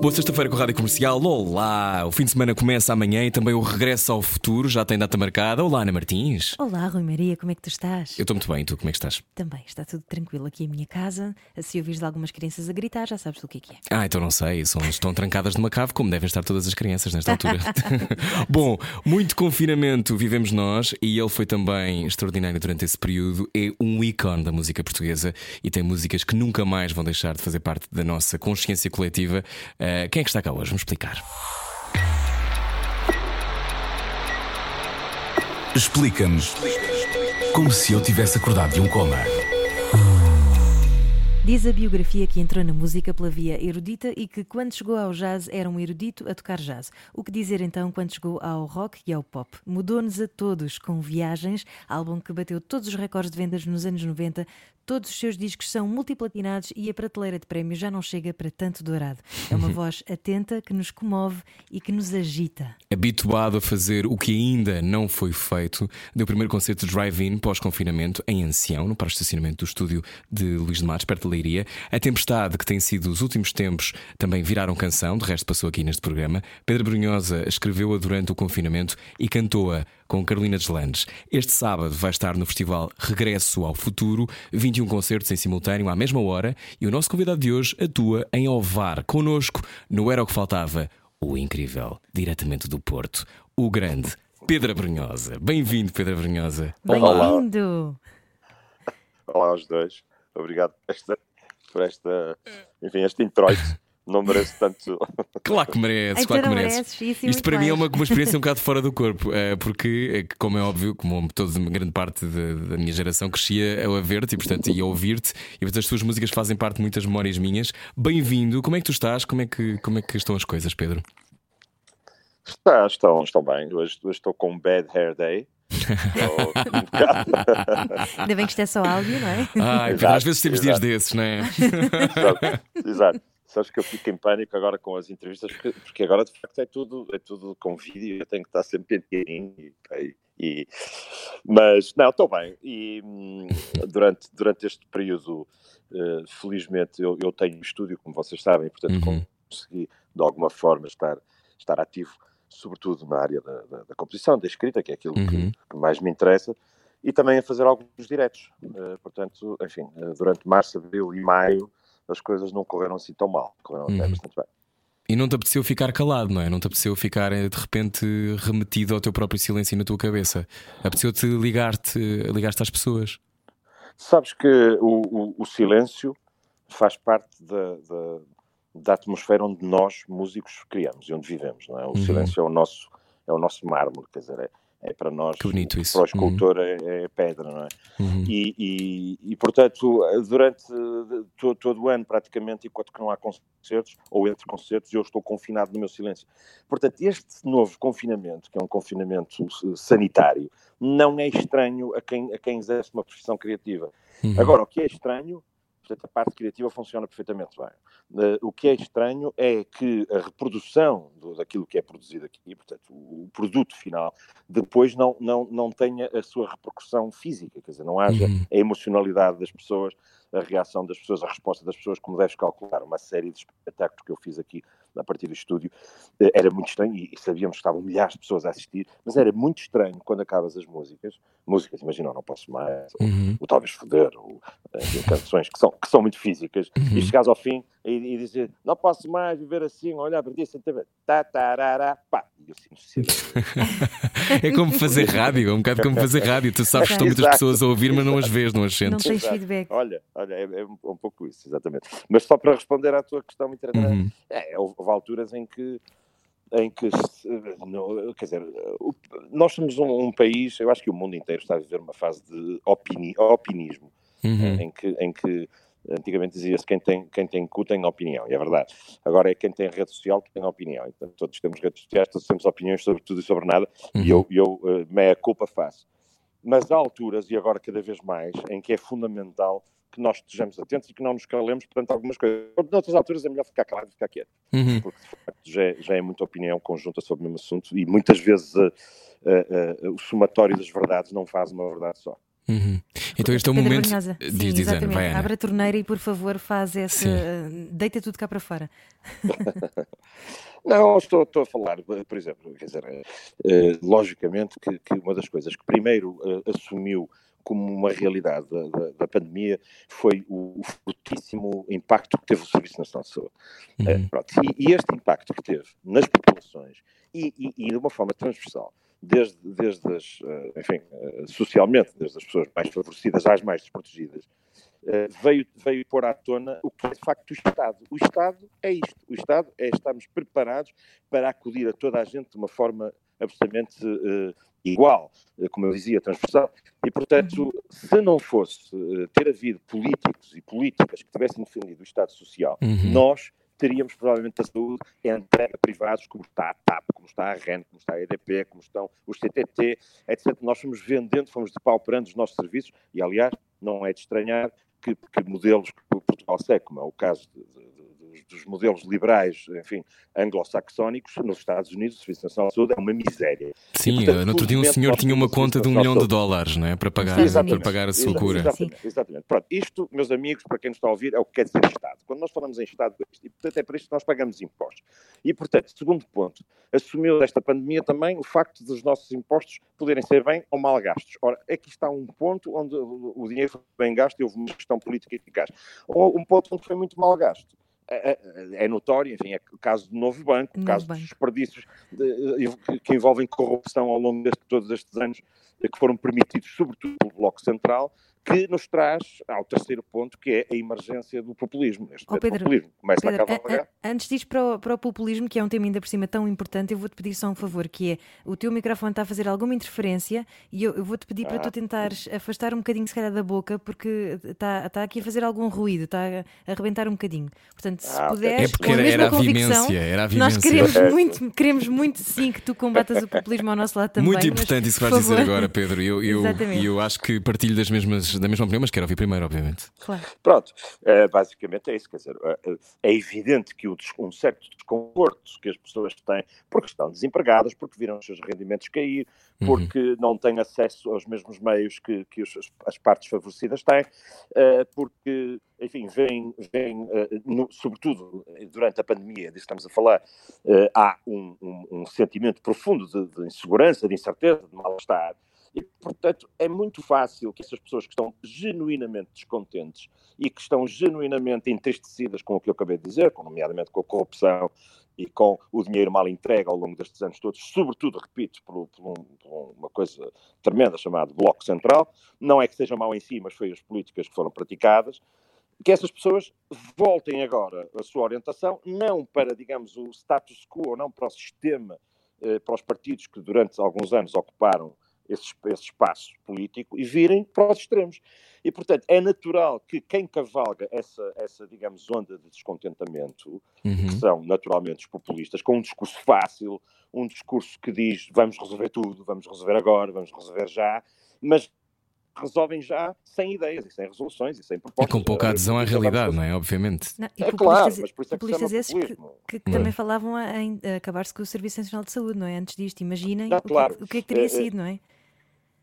Boa sexta-feira com a Rádio Comercial. Olá! O fim de semana começa amanhã e também o regresso ao futuro já tem data marcada. Olá, Ana Martins. Olá, Rui Maria, como é que tu estás? Eu estou muito bem, tu como é que estás? Também, está tudo tranquilo aqui em minha casa. Se ouvires algumas crianças a gritar, já sabes do que é que é. Ah, então não sei, são, estão trancadas numa cave, como devem estar todas as crianças nesta altura. Bom, muito confinamento vivemos nós e ele foi também extraordinário durante esse período. É um ícone da música portuguesa e tem músicas que nunca mais vão deixar de fazer parte da nossa consciência coletiva. Uh, quem é que está cá hoje? Vamos explicar. Explica-nos como se eu tivesse acordado de um coma. Diz a biografia que entrou na música pela via erudita e que, quando chegou ao jazz, era um erudito a tocar jazz. O que dizer então quando chegou ao rock e ao pop? Mudou-nos a todos com Viagens, álbum que bateu todos os recordes de vendas nos anos 90. Todos os seus discos são multiplatinados e a prateleira de prémios já não chega para tanto dourado. É uma voz atenta que nos comove e que nos agita. Habituado a fazer o que ainda não foi feito, deu o primeiro concerto de drive-in pós-confinamento em Ancião, no para-estacionamento do estúdio de Luís de Matos, perto de Leiria. A tempestade, que tem sido os últimos tempos, também viraram canção, de resto passou aqui neste programa. Pedro Brunhosa escreveu-a durante o confinamento e cantou-a com Carolina Deslandes. Este sábado vai estar no festival Regresso ao Futuro, 21 concertos em simultâneo à mesma hora e o nosso convidado de hoje atua em Ovar, connosco no Era o que Faltava, o incrível, diretamente do Porto, o grande Pedro Brunhosa. Bem-vindo, Pedro Brunhosa. Bem-vindo! Olá aos dois. Obrigado por esta, por esta enfim, este introito. Não mereço tanto. Claro que mereces, Então claro que não mereces. mereces, isso e Isto para mim é uma, uma experiência um bocado fora do corpo, eh, porque, eh, como é óbvio, como toda uma grande parte da, da minha geração crescia a ver-te e, portanto, e a ouvir-te, e portanto as tuas músicas fazem parte de muitas memórias minhas. Bem-vindo, como é que tu estás? Como é que, como é que estão as coisas, Pedro? Está, estão, estão bem. Hoje, hoje estou com um bad hair day. Um Ainda bem que isto é só áudio, não é? Ai, Exato, às vezes temos dias exato. desses, não é? Exato. Exato. Sabes que eu fico em pânico agora com as entrevistas, porque, porque agora de facto é tudo, é tudo com vídeo, eu tenho que estar sempre penteadinho e, e, e- mas não, estou bem. E hum, durante, durante este período, eh, felizmente, eu, eu tenho um estúdio, como vocês sabem, portanto Uhum. consegui de alguma forma estar, estar ativo, sobretudo na área da, da, da composição, da escrita, que é aquilo que- Uhum. que mais me interessa, e também a fazer alguns diretos. Eh, portanto, enfim, eh, durante março, abril e maio as coisas não correram assim tão mal, correram até Uhum. bastante bem. E não te apeteceu ficar calado, não é? Não te apeteceu ficar eh, de repente remetido ao teu próprio silêncio na tua cabeça. Apeteceu-te ligar-te ligar-te às pessoas. Sabes que o, o- o silêncio faz parte da, da, da atmosfera onde nós, músicos, criamos e onde vivemos, não é? O Uhum. silêncio é o nosso, é o nosso mármore, quer dizer, é, é para nós, Que bonito isso. para o escultor é, é pedra, não é? Uhum. E, e, e, portanto, durante eh, to- todo o ano, praticamente, enquanto que não há concertos, ou entre concertos, eu estou confinado no meu silêncio. Portanto, este novo confinamento, que é um confinamento sanitário, não é estranho a quem, a quem exerce uma profissão criativa. Uhum. Agora, o que é estranho, portanto, a parte criativa funciona perfeitamente bem. Eh, o que é estranho é que a reprodução do- daquilo que é produzido aqui, portanto, o, o produto final, depois não, não, não tenha a sua repercussão física, quer dizer, não haja Uhum. a emocionalidade das pessoas, a reação das pessoas, a resposta das pessoas, como deves calcular. Uma série de espetáculos que eu fiz aqui a partir do estúdio eh, era muito estranho e, sabíamos que estavam milhares de pessoas a assistir, mas era muito estranho quando acabas as músicas, músicas, imagina, não posso mais, ou, Uhum. ou talvez foder, ou enfim, canções que são, que são muito físicas, Uhum. e chegares ao fim e, e dizer não posso mais viver assim, olhar para ti sem ter tá, tarará, pá, e eu sinto É como fazer rádio, é um bocado como fazer rádio. Tu sabes que estão muitas pessoas a ouvir, mas não as vês, não as Não sentes. tens Exato. feedback. Olha, olha é, é um, pouco isso, exatamente. Mas só para responder à tua questão Uhum. é, houve, alturas em que em que, não, quer dizer, nós somos um, um país, eu acho que o mundo inteiro está a viver uma fase de opini, opinismo, Uhum. em, que, em que antigamente dizia-se quem tem, quem tem cu tem opinião, e é verdade. Agora é quem tem rede social que tem opinião. Então, todos temos redes sociais, todos temos opiniões sobre tudo e sobre nada, Uhum. e eu, eu uh, meia culpa faço. mas há alturas, e agora cada vez mais, em que é fundamental que nós estejamos atentos e que não nos calemos perante algumas coisas. Noutras alturas é melhor ficar calado e ficar quieto, Uhum. porque de facto já é, já é muita opinião conjunta sobre o mesmo assunto e muitas vezes uh, uh, uh, o somatório das verdades não faz uma verdade só. Uhum. Então este é o Pedro momento. Brunhosa, Diz, sim, diz, Ana, exatamente. vai, Ana. Abre a torneira e por favor faz esse. Sim. Deita tudo cá para fora. Não, estou, estou a falar, por exemplo, quer dizer, eh, logicamente que, que uma das coisas que primeiro eh, assumiu como uma realidade da, da, da pandemia foi o, o fortíssimo impacto que teve o Serviço Nacional de Saúde. Eh, Uhum. pronto, e, e este impacto que teve nas populações e, e- e de uma forma transversal, desde, desde as, eh, enfim, eh, socialmente, desde as pessoas mais favorecidas às mais desprotegidas, eh, veio, veio pôr à tona o que é de facto o Estado. O Estado é isto. O Estado é estarmos preparados para acudir a toda a gente de uma forma absolutamente eh, igual, como eu dizia, transversal. E, portanto, se não fosse eh, ter havido políticos e políticas que tivessem defendido o Estado Social, Uhum. nós teríamos provavelmente a saúde entregue a privados, como está a TAP, como está a REN, como está a EDP, como estão os CTT, etc. Nós fomos vendendo, fomos depauperando os nossos serviços e, aliás, não é de estranhar que, que modelos que Portugal segue, como é o caso de- de- dos, dos modelos liberais, enfim, anglo-saxónicos, nos Estados Unidos, o Serviço Nacional de Saúde é uma miséria. Sim, portanto, no outro dia um senhor tinha uma conta de um milhão de dólares não é? para, pagar, Exatamente. para pagar a sua Exa- cura. Exatamente, exatamente. Pronto, isto, meus amigos, para quem nos está a ouvir, é o que quer dizer Estado. Quando nós falamos em Estado, é isto. e portanto é para isto que nós pagamos impostos. E, portanto, segundo ponto, assumiu desta pandemia também o facto dos nossos impostos poderem ser bem ou mal gastos. Ora, aqui está um ponto onde o o dinheiro foi bem gasto e houve uma gestão política eficaz. Ou um ponto onde foi muito mal gasto. É, é- é notório, enfim, é o caso do novo banco, o caso banco. dos desperdícios de- que- que envolvem corrupção ao longo de todos estes anos, eh, que foram permitidos, sobretudo pelo Bloco Central, que nos traz ao terceiro ponto, que é a emergência do populismo. Este Ó, Pedro, populismo começa Pedro, a a- a- antes disso, para o, para o populismo, que é um tema ainda por cima tão importante, eu vou-te pedir só um favor, que é o teu microfone está a fazer alguma interferência e eu, eu vou-te pedir para Ah. tu tentares afastar um bocadinho, se calhar, da boca, porque está, está aqui a fazer algum ruído, está a, arrebentar um bocadinho. Portanto, se Ah, puderes, É porque com a era, mesma era a convicção, vivência, era a nós queremos É. muito, queremos muito sim que tu combatas o populismo ao nosso lado também. Muito mas, importante isso que vais dizer agora, Pedro. E eu, eu, Exatamente. e eu acho que partilho das mesmas, da mesma opinião, mas quero ouvir primeiro, obviamente. Claro. Pronto, eh, basicamente é isso, quer dizer, eh, eh, é evidente que um certo desconforto que as pessoas têm, porque estão desempregadas, porque viram os seus rendimentos cair, Uhum. porque não têm acesso aos mesmos meios que, que os- as, partes favorecidas têm, porque, enfim, vêm, vêm eh, no- sobretudo durante a pandemia, disso estamos a falar, eh, há um, um- um sentimento profundo de, de insegurança, de incerteza, de mal-estar, e, portanto, é muito fácil que essas pessoas que estão genuinamente descontentes e que estão genuinamente entristecidas com o que eu acabei de dizer, com, nomeadamente com a corrupção e com o dinheiro mal entregue ao longo destes anos todos, sobretudo, repito, por, por um- por uma coisa tremenda chamada Bloco Central, não é que seja mau em si, mas foi as políticas que foram praticadas, que essas pessoas voltem agora a sua orientação, não para, digamos, o status quo, não para o sistema, eh, para os partidos que durante alguns anos ocuparam esse, esse espaço político e virem para os extremos. E, portanto, é natural que quem cavalga essa, essa digamos, onda de descontentamento, que Uhum. são naturalmente os populistas, com um discurso fácil, um discurso que diz vamos resolver tudo, vamos resolver agora, vamos resolver já, mas resolvem já sem ideias e sem resoluções e sem E propostas. com pouca adesão à Vamos realidade, não é? Obviamente. Não, e É claro, mas por isso é que populistas esses que, populismo. que- que Não é? também falavam em- acabar-se com o Serviço Nacional de Saúde, não é? Antes disto, imaginem Não, o, que, claro. o que é que teria É, é, sido, não é?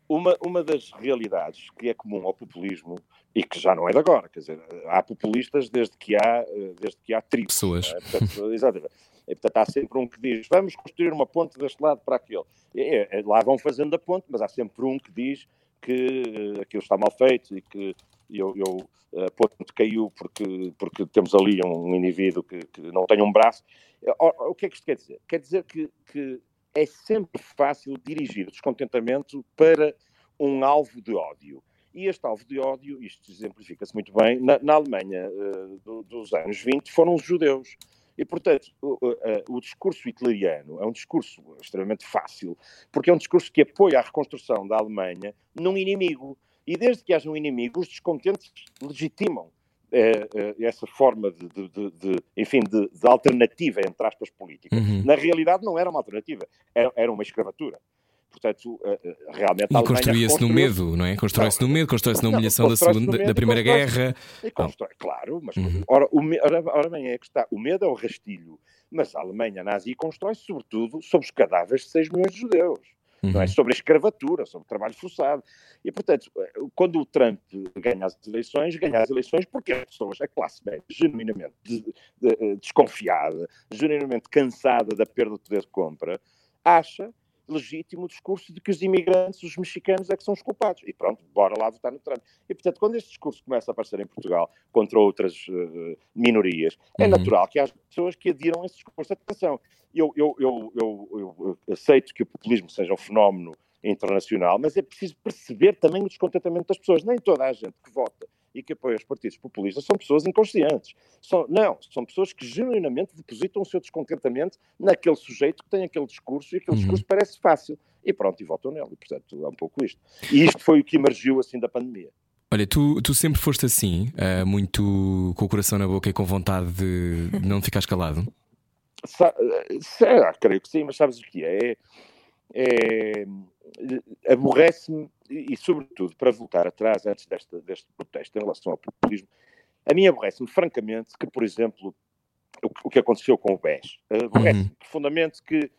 Uma, uma das realidades que é comum ao populismo e que já não é de agora, quer dizer, há populistas desde que há, eh, desde que há tribos. Pessoas. é? Portanto, exatamente. E, portanto, há sempre um que diz vamos construir uma ponte deste lado para aquele. E, lá vão fazendo a ponte, mas há sempre um que diz que eh, aquilo está mal feito e que eu, eu, a ponte caiu porque, porque temos ali um indivíduo que, que não tem um braço. O que é que isto quer dizer? Quer dizer que, que é sempre fácil dirigir descontentamento para um alvo de ódio. E este alvo de ódio, isto exemplifica-se muito bem, na, na Alemanha eh, do- dos anos 20 foram os judeus. E, portanto, o, eh, o discurso hitleriano é um discurso extremamente fácil, porque é um discurso que apoia a reconstrução da Alemanha num inimigo. E desde que haja um inimigo, os descontentes legitimam essa forma de, de- de- de- enfim, de, alternativa, entre aspas, política. Uhum. Na realidade, não era uma alternativa, era, era uma escravatura. portanto, realmente. E construía-se no medo, não é? Constrói-se no medo, constrói-se na humilhação da, segunda, da Primeira Guerra. E constrói, claro, mas uhum. ora, o, ora, ora bem, é que está. O medo é o rastilho, mas a Alemanha nazi constrói-se sobretudo sobre os cadáveres de 6 milhões de judeus. Uhum. Não é? Sobre a escravatura, sobre o trabalho forçado. E, portanto, quando o Trump ganha as eleições, ganha as eleições porque as pessoas, a classe média, genuinamente de, de, de, desconfiada, genuinamente cansada da perda do poder de compra, acha legítimo o discurso de que os imigrantes, os mexicanos, é que são os culpados. E pronto, bora lá votar no Trump. E, portanto, quando este discurso começa a aparecer em Portugal contra outras uh, minorias, é uhum. natural que haja pessoas que adiram esse discurso. Atenção, eu, eu, eu, eu, aceito que o populismo seja um fenómeno internacional, mas é preciso perceber também o descontentamento das pessoas. Nem toda a gente que vota e que apoia os partidos populistas são pessoas inconscientes. São, não, são pessoas que genuinamente depositam o seu descontentamento naquele sujeito que tem aquele discurso e aquele uhum. discurso parece fácil. E pronto, e votam nele. E, portanto, é um pouco isto. E isto foi o que emergiu assim da pandemia. Olha, tu, tu sempre foste assim, uh, muito com o coração na boca e com vontade de não ficar escalado? Sa será, creio que sim, mas sabes o que é? É, Aborrece-me, e, e, sobretudo, para voltar atrás, antes desta, deste protesto em relação ao populismo, a mim aborrece-me, francamente, que, por exemplo, o, o que aconteceu com o BES. Aborrece-me uhum. profundamente que,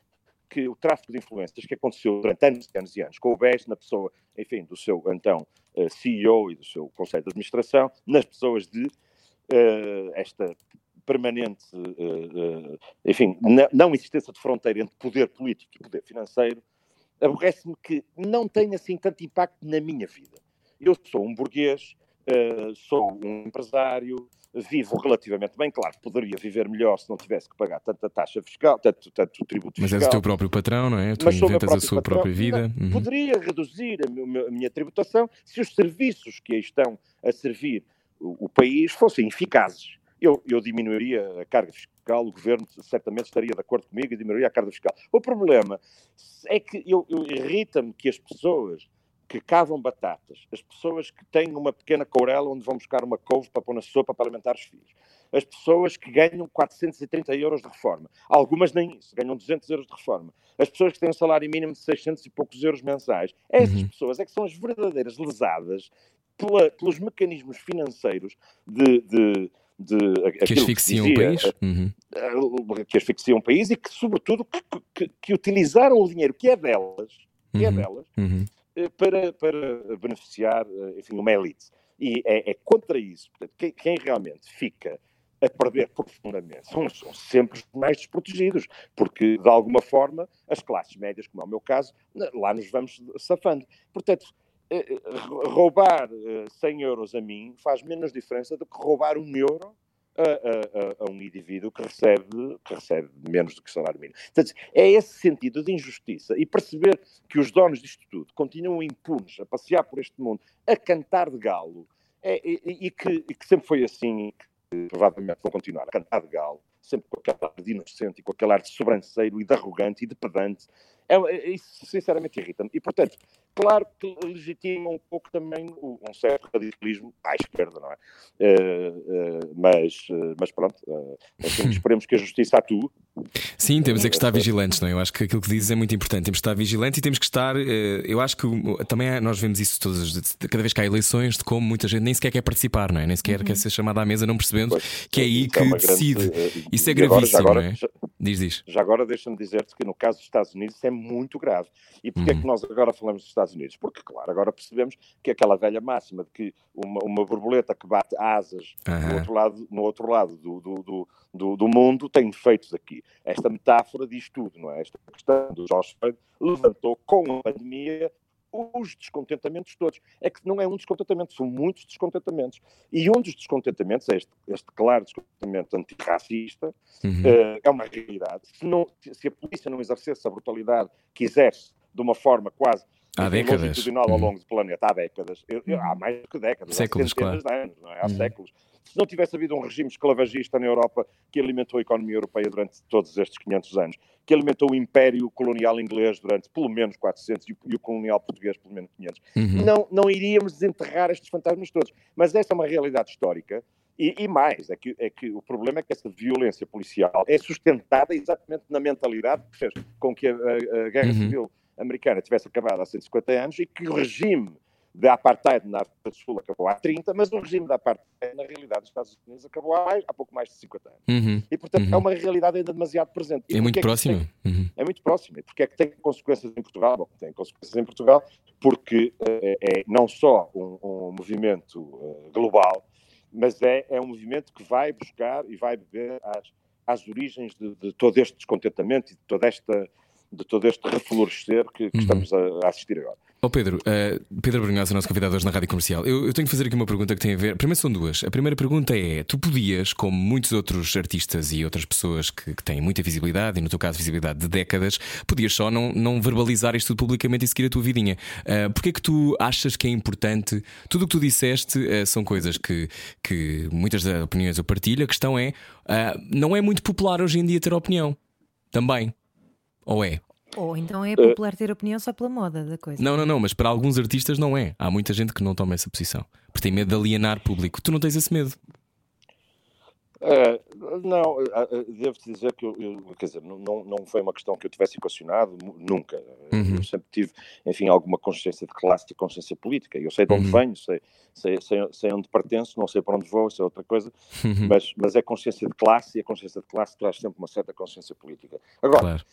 que o tráfico de influências que aconteceu durante anos e anos e anos com o BES, na pessoa, enfim, do seu então uh, CEO e do seu Conselho de Administração, nas pessoas de uh, esta permanente, uh, uh, enfim, não existência de fronteira entre poder político e poder financeiro, aborrece-me que não tem assim tanto impacto na minha vida. Eu sou um burguês, uh, sou um empresário, vivo relativamente bem, claro, poderia viver melhor se não tivesse que pagar tanta taxa fiscal, tanto, tanto tributo Mas fiscal. Mas és o teu próprio patrão, não é? Tu inventas a sua patrão. própria vida. Não, uhum. Poderia reduzir a, a minha tributação se os serviços que aí estão a servir o, o país fossem eficazes eu, eu diminuiria a carga fiscal, o governo certamente estaria de acordo comigo e diminuiria a carga fiscal. O problema é que eu, eu irrita-me que as pessoas que cavam batatas, as pessoas que têm uma pequena courela onde vão buscar uma couve para pôr na sopa para alimentar os filhos, as pessoas que ganham 430 euros de reforma, algumas nem isso, ganham 200 euros de reforma, as pessoas que têm um salário mínimo de 600 e poucos euros mensais, essas uhum. pessoas é que são as verdadeiras lesadas pela, pelos mecanismos financeiros de, de de que asfixiam o país, uhum. que asfixiam o país e que, sobretudo, que, que, que, utilizaram o dinheiro que é delas, que é uhum. é delas, uhum. para, para beneficiar, eh, enfim, uma elite. E é, é contra isso. Portanto, quem, quem, realmente fica a perder profundamente são, são sempre os mais desprotegidos, porque, de alguma forma, as classes médias, como é o meu caso, lá nos vamos safando. Portanto, eh, eh, roubar 100 eh, euros a mim faz menos diferença do que roubar um euro a, a, a, um indivíduo que recebe, que recebe menos do que salário mínimo. Portanto, é esse sentido de injustiça e perceber que os donos disto tudo continuam impunes a passear por este mundo, a cantar de galo, é, e, e, que, e, que, sempre foi assim, que provavelmente vão continuar a cantar de galo, sempre com aquele ar de inocente e com aquele ar de sobranceiro e de arrogante e de pedante, é, é, isso sinceramente irrita-me. E, portanto, claro que legitima um pouco também um certo radicalismo à esquerda, não é? Uh, uh, mas, uh, mas pronto, assim, esperemos que a justiça atue. Sim, temos é que estar vigilantes, não é? Eu acho que aquilo que dizes é muito importante. Temos que estar vigilantes e temos que estar. Eu acho que também nós vemos isso todas, cada vez que há eleições, de como muita gente nem sequer quer participar, não é? Nem sequer uhum. quer ser chamada à mesa, não percebendo pois, que é aí que é decide. Grande, isso é gravíssimo, agora, não é? Já, diz, diz. Já agora deixa-me dizer-te que no caso dos Estados Unidos isso é muito grave. E porquê uhum. é que uhum. nós agora falamos dos Estados Estados Unidos. Porque, claro, agora percebemos que aquela velha máxima de que uma, uma borboleta que bate asas uhum. no outro lado, no outro lado do, do, do, do, mundo tem efeitos aqui. Esta metáfora diz tudo, não é? Esta questão do George Floyd levantou com a pandemia os descontentamentos todos. É que não é um descontentamento, são muitos descontentamentos. E um dos descontentamentos é este, este claro descontentamento antirracista, uhum. uh, é uma realidade. Se, não, se a polícia não exercesse a brutalidade que exerce de uma forma quase há décadas. ao longo do planeta, há décadas. Eu, eu, há mais do que décadas, séculos, há centenas claro. de anos, não é? há uhum. séculos. Se não tivesse havido um regime esclavagista na Europa que alimentou a economia europeia durante todos estes 500 anos, que alimentou o império colonial inglês durante pelo menos 400 e o colonial português pelo menos 500, uhum. não, não iríamos desenterrar estes fantasmas todos. Mas esta é uma realidade histórica e, e, mais, é que, é que o problema é que essa violência policial é sustentada exatamente na mentalidade que fez com que a, a, a Guerra uhum. Civil americana tivesse acabado há 150 anos e que o regime da apartheid na África do Sul acabou há 30, mas o regime da apartheid, na realidade, dos Estados Unidos acabou há, mais, há pouco mais de 50 anos. Uhum. E, portanto, Uhum. é uma realidade ainda demasiado presente. E É muito próximo. tem- Uhum. é muito próximo. E porque é que tem consequências em Portugal? Bom, tem consequências em Portugal porque eh, é não só um, um movimento eh, global, mas é, é um movimento que vai buscar e vai beber às, às origens de, de todo este descontentamento e de toda esta de todo este reflorescer que, que Uhum. estamos a, a assistir agora. Ó Pedro, eh, Pedro Brunhosa, nosso convidado hoje na Rádio Comercial. Eu, eu tenho que fazer aqui uma pergunta que tem a ver. Primeiro são duas. A primeira pergunta é: tu podias, como muitos outros artistas e outras pessoas que, que têm muita visibilidade, e no teu caso visibilidade de décadas, podias só não, não verbalizar isto tudo publicamente e seguir a tua vidinha. Uh, Porquê é que tu achas que é importante? Tudo o que tu disseste eh, são coisas que, que muitas das opiniões eu partilho. A questão é: ah, não é muito popular hoje em dia ter opinião. Também. Ou é? Ou então é popular ter opinião só pela moda da coisa. Não, não, não, mas para alguns artistas não é. Há muita gente que não toma essa posição. Porque tem medo de alienar público. Tu não tens esse medo. Eh, não, eh, eh, devo-te dizer que eu, eu- quer dizer, não, não foi uma questão que eu tivesse equacionado, nunca. Eh, Uhum. Eu sempre tive, enfim, alguma consciência de classe e consciência política. Eu sei de onde Uhum. venho, sei, sei, sei, sei onde pertenço, não sei para onde vou, isso é outra coisa, Uhum. mas, mas é consciência de classe e a consciência de classe traz sempre uma certa consciência política. Agora, Claro.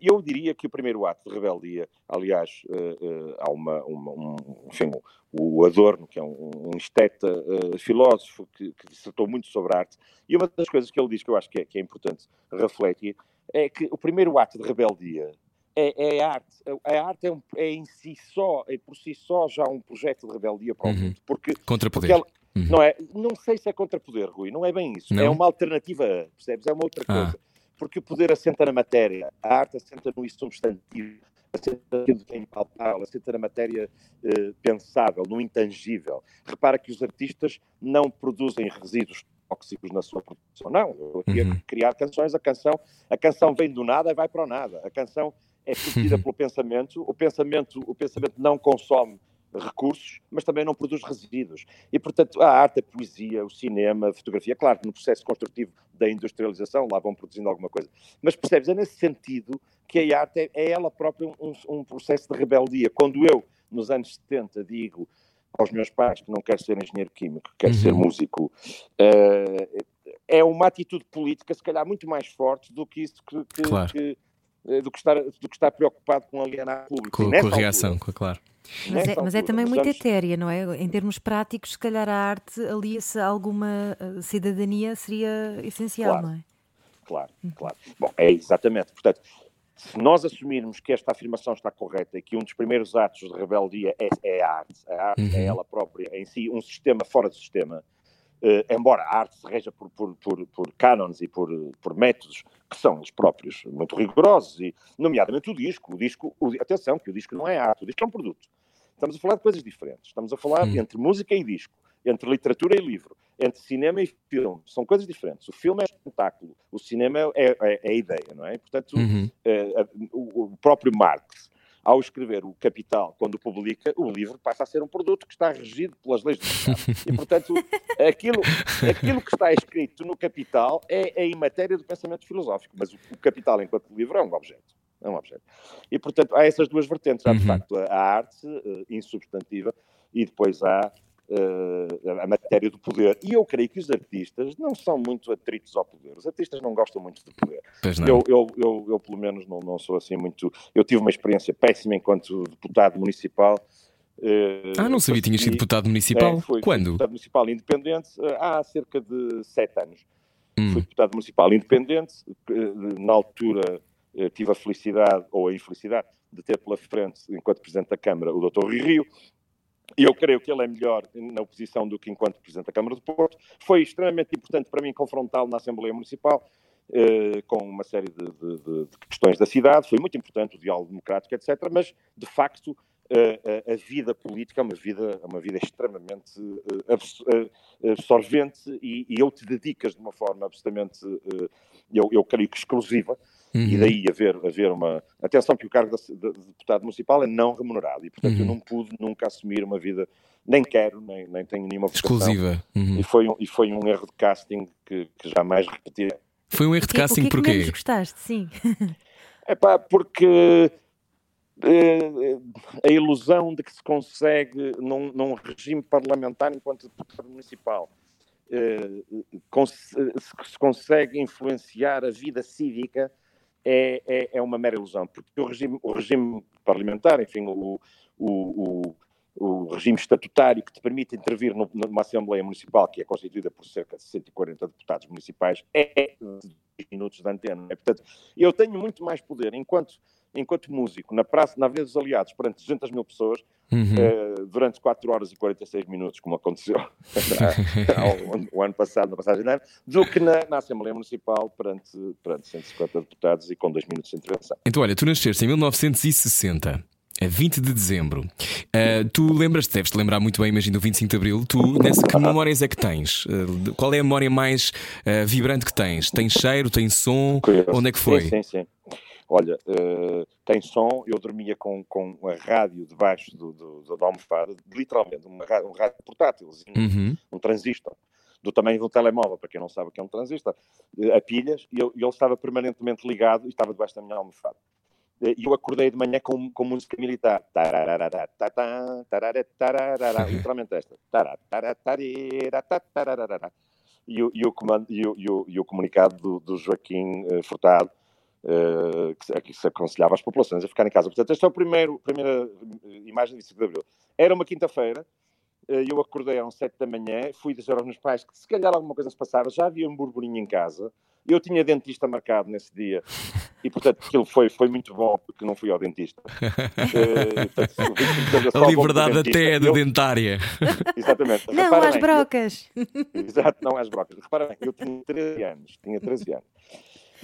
Eu diria que o primeiro ato de rebeldia, aliás, eh, eh, há uma, uma- um, enfim, o, Adorno, que é um, um esteta eh, filósofo que, que dissertou muito sobre a arte, e uma das coisas que ele diz que eu acho que é, que é importante refletir é que o primeiro ato de rebeldia é, é a arte. A arte é, um- é em si só, é por si só já um projeto de rebeldia para o Uhum. mundo, porque Contra porque poder. ela- Uhum. não é, não sei se é contra poder, Rui, não é bem isso. Não? É uma alternativa, percebes? É uma outra Ah. Porque o poder assenta na matéria, a arte assenta no insubstantivo, assenta naquilo que é impalpável, assenta na matéria eh, pensável, no intangível. Repara que os artistas não produzem resíduos tóxicos na sua produção, não. Eu aqui Uhum. a criar canções, a canção, a canção vem do nada e vai para o nada. A canção é produzida Uhum. pelo pensamento, o pensamento, o pensamento não consome recursos, mas também não produz resíduos. E, portanto, a arte, a poesia, o cinema, a fotografia, claro que no processo construtivo da industrialização lá vão produzindo alguma coisa. Mas percebes, é nesse sentido que a arte é, é ela própria um, um processo de rebeldia. Quando eu, nos anos 70, digo aos meus pais que não quero ser engenheiro químico, que quero Uhum. ser músico, eh, é uma atitude política, se calhar, muito mais forte do que isso que, que- Claro. que, do, que estar, do que estar preocupado com alienar público. Com, com a altura, reação, com a claro. Mas é, mas é altura, também muito etérea, não é? Em termos práticos, se calhar a arte alia-se a alguma eh, cidadania seria essencial, Claro. não é? Claro, claro. Bom, é exatamente. Portanto, se nós assumirmos que esta afirmação está correta e que um dos primeiros atos de rebeldia é, é a arte, a arte Uhum. é ela própria em si um sistema fora do sistema, eh, embora a arte se reja por, por, por, por cânones e por, por métodos que são os próprios muito rigorosos, e nomeadamente o disco. O disco o- atenção, que o disco não é arte, o disco é um produto. Estamos a falar de coisas diferentes. Estamos a falar Hum. entre música e disco, entre literatura e livro, entre cinema e filme. São coisas diferentes. O filme é espetáculo, o cinema é, é- é a ideia, não é? Portanto, Uhum. eh, o próprio Marx, ao escrever o Capital, quando publica, o livro passa a ser um produto que está regido pelas leis do mercado. E, portanto, aquilo, aquilo que está escrito no Capital é, é em matéria do pensamento filosófico, mas o, o Capital, enquanto livro, é um objeto. É um objeto. E, portanto, há essas duas vertentes. Há, de Uhum. facto, a, arte eh, insubstantiva e depois há a matéria do poder. E eu creio que os artistas não são muito atritos ao poder. Os artistas não gostam muito de poder. Eu, eu, eu, eu, pelo menos, não, não sou assim muito. Eu tive uma experiência péssima enquanto deputado municipal. eh, Ah, não sabia que tinhas sido deputado municipal. É, fui- Quando? deputado municipal independente eh, há cerca de sete anos. Hum. Fui deputado municipal independente. eh, Na altura eh, tive a felicidade, ou a infelicidade, de ter pela frente, enquanto Presidente da Câmara, o Dr. Rui Rio. E eu creio que ele é melhor na oposição do que enquanto Presidente da Câmara do Porto. Foi extremamente importante para mim confrontá-lo na Assembleia Municipal. eh, com uma série de, de- de- questões da cidade, foi muito importante o diálogo democrático, etc. Mas, de facto, eh, a, a vida política é uma vida, é uma vida extremamente eh, eh, absorvente e, e eu te dedicas de uma forma absolutamente, eh, eu, eu creio que exclusiva, e Uhum. daí haver, haver uma. Atenção, que o cargo de, de- de deputado municipal é não remunerado, e portanto eu Uhum. não pude nunca assumir uma vida, nem quero, nem, nem tenho nenhuma vocação. Exclusiva. Uhum. E foi, um, e foi um erro de casting que, que jamais Foi um erro de que- casting o que é que porquê? menos gostaste? Sim. É pá, porque a ilusão de que se consegue, num, num regime parlamentar enquanto deputado municipal, se consegue influenciar a vida cívica é, é, é, uma mera ilusão, porque o regime, o regime parlamentar, enfim, o, o, o, regime estatutário que te permite intervir no, numa Assembleia Municipal, que é constituída por cerca de 140 deputados municipais, é 10 minutos de antena. Portanto, eu tenho muito mais poder enquanto enquanto músico, na praça, na Avenida dos Aliados, perante 200 mil pessoas, uhum. uh, durante 4 horas e 46 minutos, como aconteceu o, ano passado, na passagem de ano, do que na, na, Assembleia Municipal, perante, perante 150 deputados e com 2 minutos de intervenção. Então, olha, tu nasceste em 1960. A 20 de dezembro. Uh, tu lembras-te, deves-te lembrar muito bem, imagino, do 25 de abril. Tu, nessa, que memórias é que tens? Uh, qual é a memória mais uh, vibrante que tens? Tem cheiro, tem som? Curioso. Onde é que foi? Sim, sim, sim. Olha, uh, tem som, eu dormia com, com a rádio debaixo do, do, da almofada, literalmente, uma, um rádio portátil, uhum. um transistor, do tamanho de um telemóvel, para quem não sabe o que é um transistor, uh, a pilhas, e, eu, ele estava permanentemente ligado e estava debaixo da minha almofada. Eh, e eu acordei de manhã com, com música militar. Literalmente esta. E o, e o, comando, e o, e o, e o comunicado do, do Joaquim Furtado, uh, que, que, se aconselhava às populações a ficar em casa. Portanto, esta é a primeira, eh, imagem de 5 de Abril. Era uma quinta-feira, uh, eu acordei às 7 da manhã, fui dizer aos meus pais que se calhar alguma coisa se passava, já havia um burburinho em casa, eu tinha dentista marcado nesse dia e, portanto, aquilo foi, foi muito bom porque não fui ao dentista. uh, portanto, a liberdade até é de dentária. Exatamente. Não Repara às bem, brocas. Eu... Exato, não às brocas. Repara bem, eu tinha 13 anos, tinha 13 anos.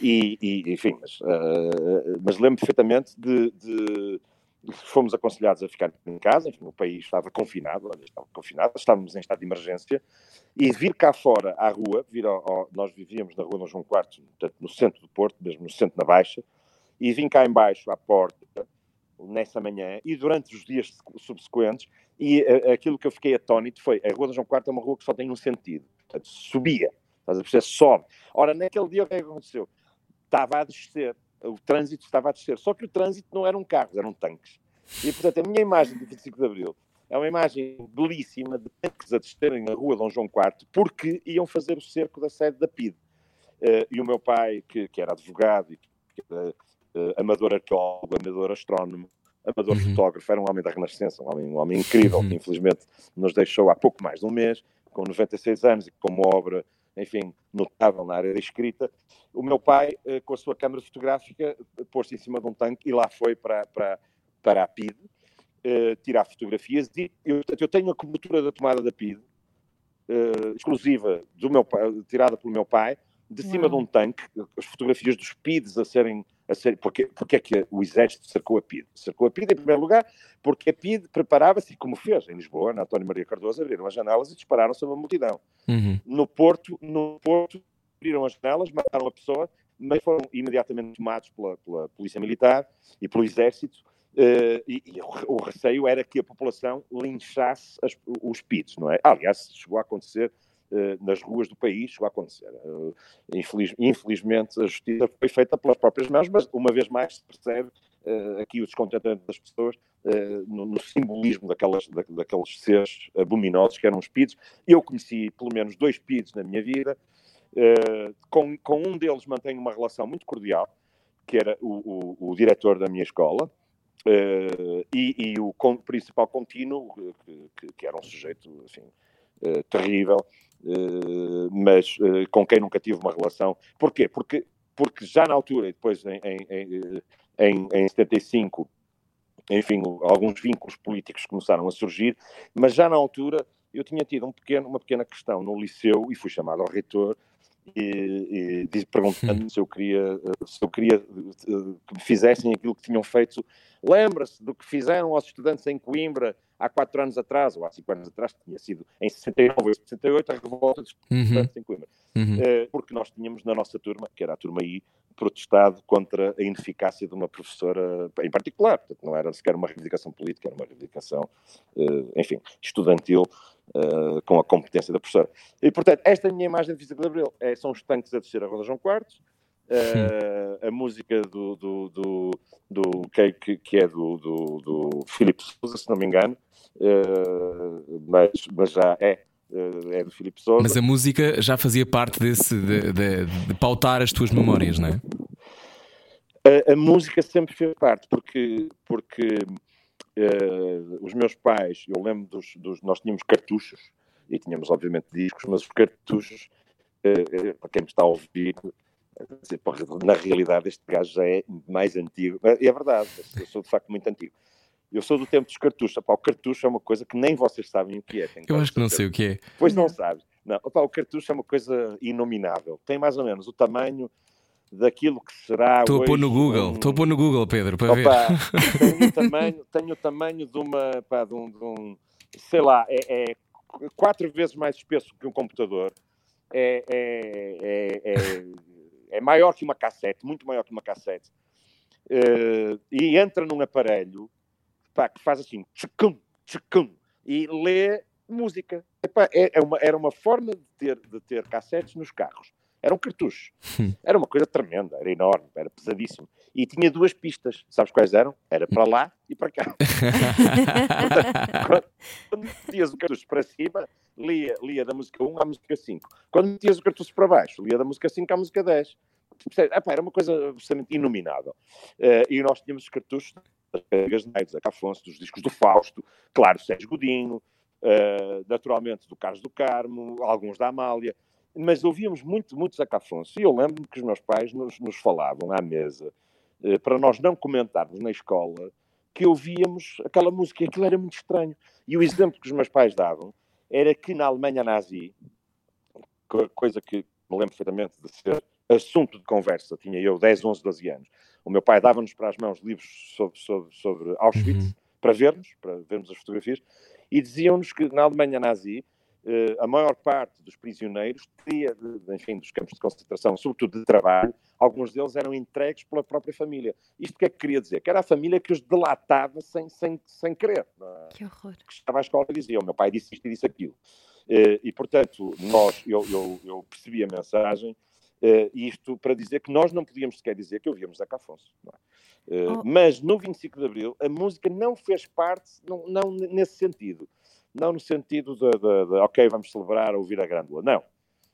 E, e enfim, mas, uh, mas lembro perfeitamente de, de, fomos aconselhados a ficar em casa, enfim, o país estava confinado, estava confinado, estávamos em estado de emergência, e vir cá fora, à rua, vir ao, ao, nós vivíamos na rua Dom João IV, no centro do Porto, mesmo no centro da Baixa, e vim cá embaixo, à porta, nessa manhã, e durante os dias subsequentes, e uh, aquilo que eu fiquei atónito foi, a rua Dom João IV é uma rua que só tem um sentido, portanto, subia, estás a perceber, sobe. Ora, naquele dia o que é que aconteceu? Estava a descer, o trânsito estava a descer, só que o trânsito não eram carros, eram tanques. E, portanto, a minha imagem de 25 de Abril é uma imagem belíssima de tanques a descerem na rua Dom João IV, porque iam fazer o cerco da sede da PID. Uh, e o meu pai, que, que era advogado, que era uh, amador arqueólogo, amador astrónomo, amador uhum. fotógrafo, era um homem da Renascença, um homem, um homem incrível, uhum. que infelizmente nos deixou há pouco mais de um mês, com 96 anos e com uma obra enfim, notável na área da escrita. O meu pai, eh, com a sua câmara fotográfica, pôs-se em cima de um tanque e lá foi para, para, para a PID uh, tirar fotografias. E eu, eu, tenho a cobertura da tomada da PID, exclusiva, do meu pai, tirada pelo meu pai, de cima de um tanque, as fotografias dos PIDs a serem a ser, porque, porque é que o Exército cercou a PID? Cercou a PID, em primeiro lugar, porque a PID preparava-se, como fez em Lisboa, na António Maria Cardoso, abriram as janelas e dispararam sobre a multidão. Uhum. No Porto, no Porto, abriram as janelas, mataram a pessoa, mas foram imediatamente tomados pela, pela Polícia Militar e pelo Exército, Uh, e, e o, o, receio era que a população linchasse as, os PIDs, não é? Aliás, chegou a acontecer nas ruas do país, chegou a acontecer. Eh, infeliz, infelizmente, a justiça foi feita pelas próprias mãos, mas uma vez mais se percebe uh, aqui o descontentamento das pessoas uh, no, no, simbolismo daquelas, da, daqueles seres abominosos que eram os PIDs. Eu conheci pelo menos dois PIDs na minha vida, uh, com, com um deles mantenho uma relação muito cordial, que era o, o, o diretor da minha escola, e, e, o principal contínuo, que, que, que, era um sujeito assim, terrível, eh, mas uh, com quem nunca tive uma relação. Porquê? Porque, porque já na altura, e depois em, em, em, em 75, enfim, alguns vínculos políticos começaram a surgir, mas já na altura eu tinha tido um pequeno, uma pequena questão no liceu e fui chamado ao reitor e, e perguntando se eu queria, se eu queria eh, que me fizessem aquilo que tinham feito. Lembra-se do que fizeram aos estudantes em Coimbra há quatro anos atrás, ou há cinco anos atrás, tinha sido em 69 ou 68 a revolta dos uhum. estudantes uhum. em Coimbra. Uhum. Uh, porque nós tínhamos na nossa turma, que era a turma I, protestado contra a ineficácia de uma professora em particular. Portanto, não era sequer uma reivindicação política, era uma reivindicação, uh, enfim, estudantil, uh, com a competência da professora. E, portanto, esta é a minha imagem de 25 de Abril. É, são os tanques a descer a Roda João Quartos, Uh, a música do, do, do, do que, que é do, do, do Filipe Souza, se não me engano, uh, mas, mas já é. Uh, é do Filipe Souza. Mas a música já fazia parte desse de, de, de pautar as tuas memórias, não é? A, a, música sempre fez parte, porque, porque os meus pais, eu lembro dos, dos, Nós tínhamos cartuchos e tínhamos, obviamente, discos, mas os cartuchos, para quem me está a ouvir, na realidade, este gajo já é mais antigo. É verdade, eu sou de facto muito antigo. Eu sou do tempo dos cartuchos. Opa, o cartucho é uma coisa que nem vocês sabem o que é. eu acho que não sei o que é. Pois não, sabes. Não, opa, o cartucho é uma coisa inominável. Tem mais ou menos o tamanho daquilo que será. Estou a pôr no Google, estou um... a pôr no Google, Pedro, para opa, ver. Tem o tamanho, tem o tamanho de uma. Pá, de, um, de um, sei lá, é, é quatro vezes mais espesso que um computador. É, é, é, é maior que uma cassete, muito maior que uma cassete, uh, e entra num aparelho pá, que faz assim, e lê música. Epá, é, é uma, era uma forma de ter, de ter cassetes nos carros. Era um cartucho. Hum. Era uma coisa tremenda, era enorme, era pesadíssimo. E tinha duas pistas. Sabes quais eram? Era para lá e para cá. quando metias o cartucho para cima, lia, lia da música 1 à música 5. Quando metias o cartucho para baixo, lia da música 5 à música 10. Epá, era uma coisa absolutamente inominável. Uh, e nós tínhamos os cartuchos das Pegas Nights, da Cafonso, dos discos do Fausto, claro, Sérgio Godinho, uh, naturalmente do Carlos do Carmo, alguns da Amália mas ouvíamos muito, muito Zeca Afonso. E eu lembro-me que os meus pais nos, nos falavam à mesa, eh, para nós não comentarmos na escola, que ouvíamos aquela música e aquilo era muito estranho. E o exemplo que os meus pais davam era que na Alemanha nazi, coisa que me lembro perfeitamente de ser assunto de conversa, tinha eu 10, 11, 12 anos, o meu pai dava-nos para as mãos livros sobre, sobre, sobre Auschwitz, uhum. para vermos, para vermos as fotografias, e diziam-nos que na Alemanha nazi a maior parte dos prisioneiros teria, enfim, dos campos de concentração, sobretudo de trabalho, alguns deles eram entregues pela própria família. Isto que é que queria dizer? Que era a família que os delatava sem, sem, sem querer. É? Que horror. Que estava à escola e dizia, o meu pai disse isto e disse aquilo. Eh, e, portanto, nós, eu, eu, eu percebi a mensagem, Uh, isto para dizer que nós não podíamos sequer dizer que ouvíamos Zeca Afonso. É? Oh. Mas no 25 de Abril a música não fez parte, não, não nesse sentido. Não no sentido de, de, de, ok, vamos celebrar ouvir a grândula. Não,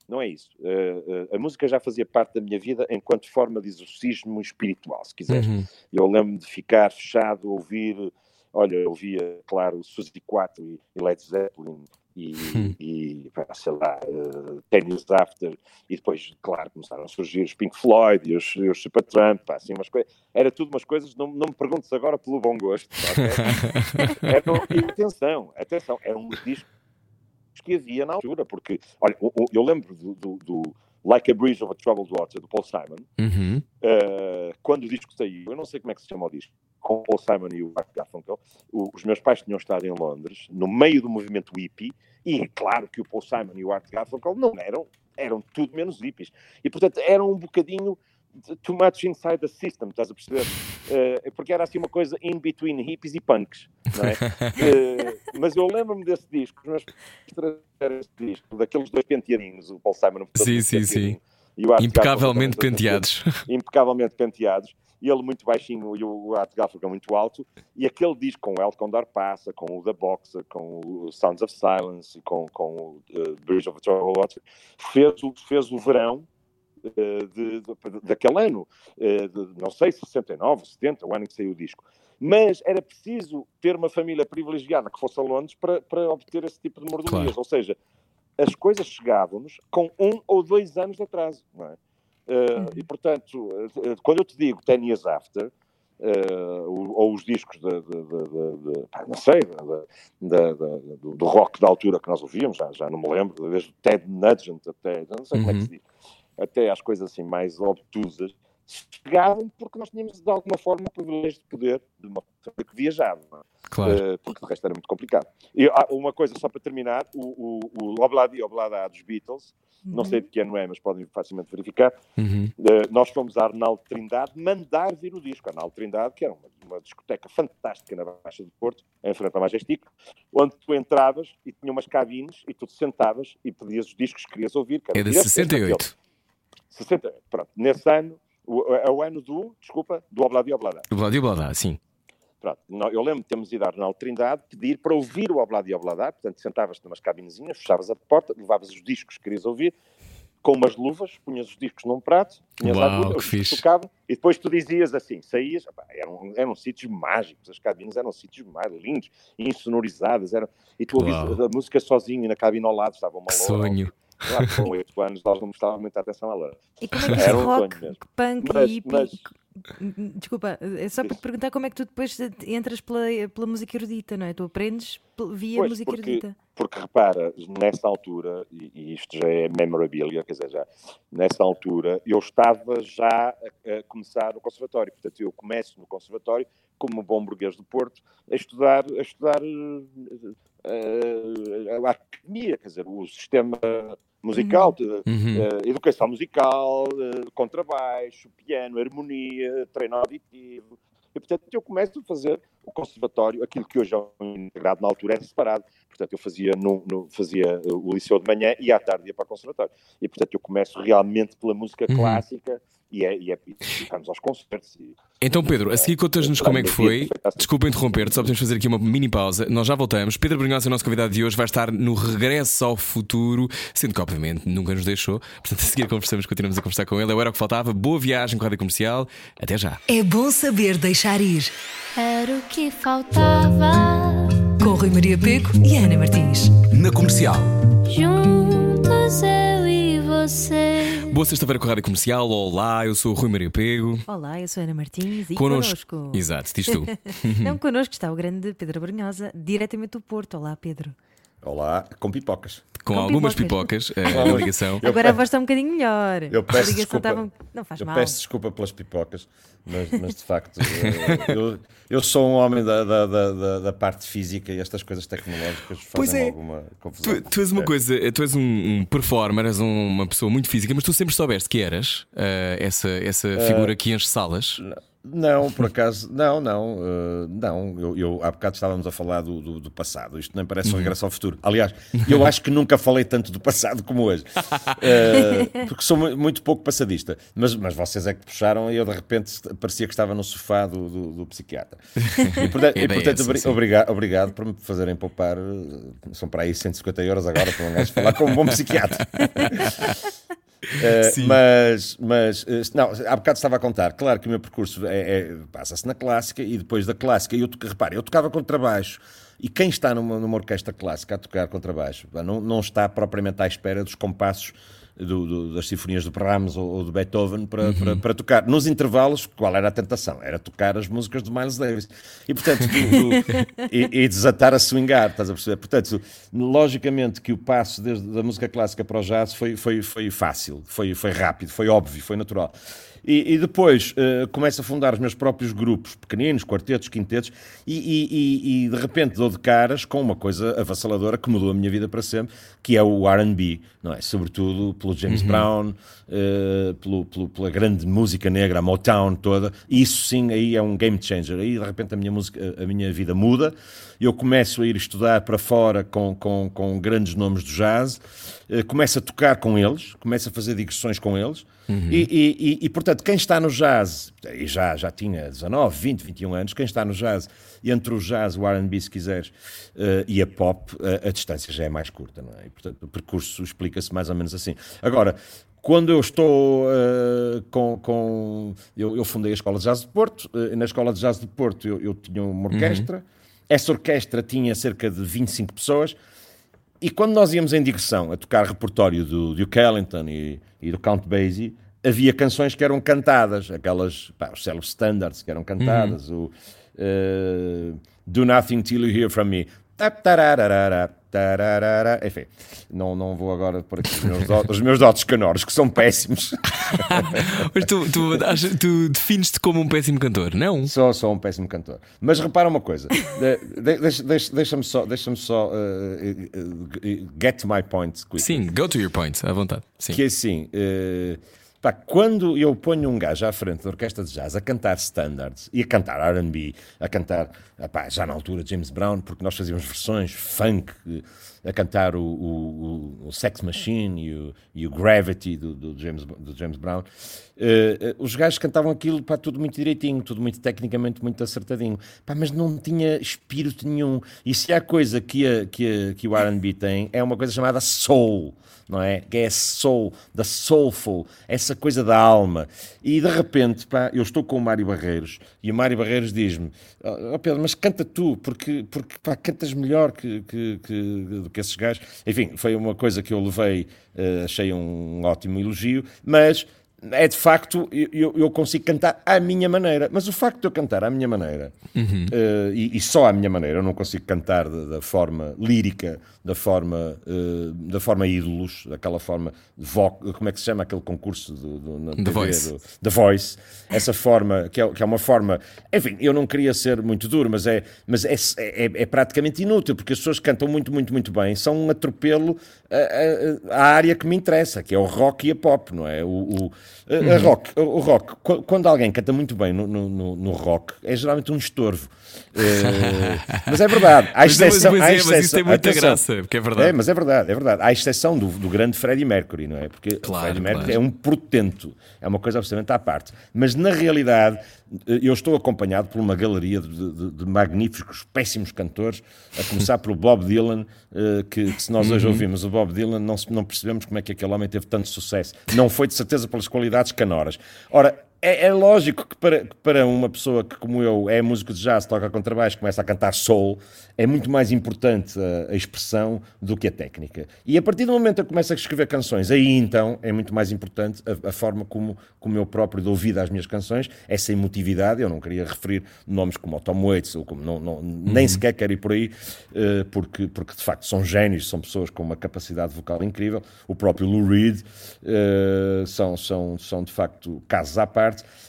não é isso. Uh, uh, a música já fazia parte da minha vida enquanto forma de exorcismo espiritual, se quiseres. Uhum. Eu lembro-me de ficar fechado, ouvir. Olha, eu ouvia, claro, Suzy 4 e, e Led Zeppelin e, hum. e sei lá, uh, Ten Years After, e depois, claro, começaram a surgir os Pink Floyd e os, e os Supertramp, assim, umas coisas. Era tudo umas coisas, não, não me perguntes agora pelo bom gosto. era, e atenção, atenção, eram uns discos que havia na altura, porque, olha, eu, eu lembro do, do, do Like a Breeze of a Troubled Water, do Paul Simon, uhum. uh, quando o disco saiu, eu não sei como é que se chama o disco, com o Paul Simon e o Art Garfunkel, os meus pais tinham estado em Londres, no meio do movimento hippie, e é claro que o Paul Simon e o Art Garfunkel não eram, eram tudo menos hippies. E, portanto, eram um bocadinho too much inside the system, estás a perceber? Uh, porque era assim uma coisa in between hippies e punks, não é? uh, mas eu lembro-me desse disco, os meus esse disco, daqueles dois penteadinhos, o Paul Simon. Sim, sim, sim. Impecavelmente penteados. Impecavelmente penteados. E ele muito baixinho e o Art Garfunkel muito alto. E aquele disco com o El Condor Passa, com o The Boxer, com o Sounds of Silence com, com o uh, Bridge of the Troubled Water, fez, fez o verão de, de, daquele ano, eh, de, não sei, 69, 70, o ano em que saiu o disco. Mas era preciso ter uma família privilegiada que fosse a Londres para, para obter esse tipo de mordomias. Claro. Ou seja, as coisas chegavam-nos com um ou dois anos de atraso. Não é? Uh, e, portanto, quando eu te digo Ten Years After, uh, ou, os discos de, de, de, de não sei, do, do, rock da altura que nós ouvíamos, já, já não me lembro, desde Ted Nugent até, não sei uhum. como é que se diz, até às coisas assim mais obtusas, chegavam porque nós tínhamos de alguma forma o privilégio de poder de uma pessoa que viajava, é? claro. uh, porque o resto era muito complicado. E ah, uma coisa só para terminar, o, o, o Obladi Oblada dos Beatles, uhum. não sei de que ano é, mas podem facilmente verificar, uhum. uh, nós fomos a Arnaldo Trindade mandar vir o disco, Arnaldo Trindade, que era uma, uma discoteca fantástica na Baixa do Porto, em frente ao Majestic, onde tu entravas e tinha umas cabines e tu te sentavas e pedias os discos que querias ouvir. Que é de 68. 68. Pronto. Nesse ano, é o ano do, desculpa, do Obladi Oblada. Obladi Oblada, sim. Pronto, eu lembro de termos ido à Arnaldo Trindade pedir para ouvir o Obladi Oblada, portanto sentavas-te numas cabinezinhas, fechavas a porta, levavas os discos que querias ouvir, com umas luvas, punhas os discos num prato, punhas Uau, a agulha, que os fixe. discos tocavam, e depois tu dizias assim, saías, opá, eram, eram sítios mágicos, as cabines eram sítios mais lindos, insonorizadas, eram, e tu ouvias a música sozinho, e na cabine ao lado estava uma loura, sonho. Claro, com oito anos nós não prestávamos muita atenção a ela. E como é que Era um rock, punk Mas- e hippie? mas- Desculpa, é só para te perguntar como é que tu depois entras pela, pela música erudita, não é? Tu aprendes via Pois, música porque- erudita. Porque repara, nessa altura, e, e isto já é memorabilia, quer dizer, já, nessa altura eu estava já a, a começar no conservatório. Portanto, eu começo no conservatório, como bom burguês do Porto, a estudar, a estudar eh, eh, a academia, quer dizer, o sistema musical, de- Uhum. eh, educação musical, eh, contrabaixo, piano, harmonia, treino auditivo. E, portanto, eu começo a fazer o conservatório, aquilo que hoje é um integrado, na altura era separado. Portanto, eu fazia, no, no- fazia uh, o liceu de manhã e à tarde ia para o conservatório. E, portanto, eu começo realmente pela música Uhum. clássica e, é, e, é, e aos concertos. E, Então, Pedro, a seguir contas-nos como é que foi. Desculpa interromper-te, só podemos fazer aqui uma mini pausa. Nós já voltamos. Pedro Brunhosa, o nosso convidado de hoje, vai estar no regresso ao futuro, sendo que, obviamente, nunca nos deixou. Portanto, a seguir conversamos, continuamos a conversar com ele. Era o que faltava. Boa viagem com a rádio comercial. Até já. É bom saber deixar ir. Era o que faltava. Com Rui Maria Peco e Ana Martins. Na comercial. Juntos eu e você. Boa sexta-feira com a rádio comercial. Olá, eu sou o Rui Maria Pego. Olá, eu sou a Ana Martins e Connosco. connosco. Exato, diz tu. Não, connosco está o grande Pedro Brunhosa, diretamente do Porto. Olá, Pedro. Olá, com pipocas. Com, Com algumas pipocas. pipocas eh, na ligação. Eu Agora a voz está um bocadinho melhor. Eu a peço ligação desculpa. estava- Não faz Eu mal. peço desculpa pelas pipocas, mas, mas de facto eh, eu, eu sou um homem da, da, da- da- parte física e estas coisas tecnológicas fazem é. alguma confusão. Tu, tu és uma É. coisa, tu és um, um performer, és um- uma pessoa muito física, mas tu sempre soubeste que eras eh, essa, essa figura que enche salas. Não, por acaso, não, não, eh, não. Eu, eu há bocado estávamos a falar do, do, do passado. Isto nem parece Uhum. um regresso ao futuro. Aliás, eu acho que nunca falei tanto do passado como hoje, Eh, porque sou mu- muito pouco passadista. Mas, mas vocês é que puxaram e eu de repente parecia que estava no sofá do, do, do psiquiatra. E portanto, A e, é portanto essa, obriga- obrigado por me fazerem poupar. eh, São para aí 150 euros agora para um gajo falar com um bom psiquiatra. Uh, mas, mas uh, não, há bocado estava a contar. Claro que o meu percurso é, é- passa-se na clássica e depois da clássica. Eu, repare, eu tocava contrabaixo. E quem está numa, numa orquestra clássica a tocar contrabaixo não, não está propriamente à espera dos compassos do- do- das sinfonias de Brahms ou, ou de Beethoven para, para, para tocar. Nos intervalos, qual era a tentação? Era tocar as músicas de Miles Davis. E, portanto, tu- e, e desatar a swingar, estás a perceber? Portanto, logicamente que o passo desde da música clássica para o jazz foi, foi, foi fácil, foi, foi rápido, foi óbvio, foi natural. E, e depois eh, começo a fundar os meus próprios grupos, pequeninos, quartetos, quintetos, e, e- e- e de repente dou de caras com uma coisa avassaladora que mudou a minha vida para sempre, que é o RB, não é? Sobretudo pelo James Brown, eh, pelo, pelo- pela grande música negra, a Motown toda. E isso sim, aí é um game changer. Aí de repente a minha, música, a minha vida muda. Eu começo a ir estudar para fora com, com, com grandes nomes do jazz, eh, começo a tocar com eles, começo a fazer digressões com eles. E, e- e- e, portanto, quem está no jazz, e já, já tinha 19, 20, 21 anos, quem está no jazz, entre o jazz, o RB, se quiseres, eh, e a pop, a, a distância já é mais curta, não é? E, portanto, o percurso explica-se mais ou menos assim. Agora, quando eu estou eh, com. com eu, eu fundei a Escola de Jazz de Porto, eh, na Escola de Jazz de Porto eu, eu tinha uma orquestra, essa orquestra tinha cerca de 25 pessoas. E quando nós íamos em digressão a tocar repertório do Duke Ellington e, e do Count Basie, havia canções que eram cantadas, aquelas, pá, os célebres standards que eram cantadas, o eh, Do Nothing Till You Hear From Me. Ta- tararara. Enfim, não, não vou agora por aqui os meus, os meus dotes canores, que são péssimos. Mas tu, tu, tu defines-te como um péssimo cantor, não? Sou, sou um péssimo cantor. Mas repara uma coisa, de- de- deixa- deixa-me só, deixa só eh, eh, get to my point quickly. Sim, go to your point, à vontade. Sim. que é assim, eh, pá, quando eu ponho um gajo à frente da orquestra de jazz a cantar standards e a cantar R&B, a cantar, já na altura James Brown, porque nós fazíamos versões funk, eh, a cantar o, o- o Sex Machine e o, e o Gravity do, do, James, do James Brown, uh, os gajos cantavam aquilo pá, tudo muito direitinho, tudo muito tecnicamente muito acertadinho, pá, mas não tinha espírito nenhum. E se há coisa que, a, que, a, que o RB tem, é uma coisa chamada soul não é? Que é soul, da soulful, essa coisa da alma. E de repente, pá, eu estou com o Mário Barreiros e o Mário Barreiros diz-me: oh Pedro, mas canta tu, porque, porque pá, cantas melhor que, que, que, do que esses gajos. Enfim, foi uma coisa que eu levei, uh, achei um ótimo elogio, mas é de facto, eu, eu, consigo cantar à minha maneira, mas o facto de eu cantar à minha maneira, uhum. uh, e, e, só à minha maneira, eu não consigo cantar da, forma lírica, da forma, uh, da forma ídolos, daquela forma, como é que se chama aquele concurso do, do, na The TV, Voice. Do, The Voice, essa forma, que é, que é uma forma, enfim, eu não queria ser muito duro, mas, é, mas é, é, é praticamente inútil, porque as pessoas cantam muito, muito, muito bem, são um atropelo à, área que me interessa, que é o rock e a pop, não é? O, o uhum. rock, o rock, quando alguém canta muito bem no, no, no rock, é geralmente um estorvo. Uh, mas é verdade, há exceção. Mas, mas, exceção mas isso tem muita atenção, graça, porque é verdade. É, mas é verdade, é verdade. Há exceção do, do grande Freddie Mercury, não é? Porque claro, o Freddie Mercury claro. é um portento, é uma coisa absolutamente à parte. Mas na realidade, eu estou acompanhado por uma galeria de, de, de magníficos, péssimos cantores, a começar pelo Bob Dylan, uh, que, que, se nós hoje uhum. ouvimos o Bob Dylan, não, não percebemos como é que aquele homem teve tanto sucesso. Não foi de certeza pelas qualidades canoras. Ora, é, é, lógico que para, que para uma pessoa que, como eu, é músico de jazz, toca contrabaixo, começa a cantar soul, é muito mais importante a, a, expressão do que a técnica. E a partir do momento que eu começo a escrever canções, aí então é muito mais importante a, a forma como, como eu próprio dou vida às minhas canções, essa emotividade. Eu não queria referir nomes como o Tom Waits, ou como, não, não, uhum. nem sequer quero ir por aí, uh, porque, porque de facto são génios, são pessoas com uma capacidade vocal incrível. O próprio Lou Reed uh, são, são, são de facto casos à parte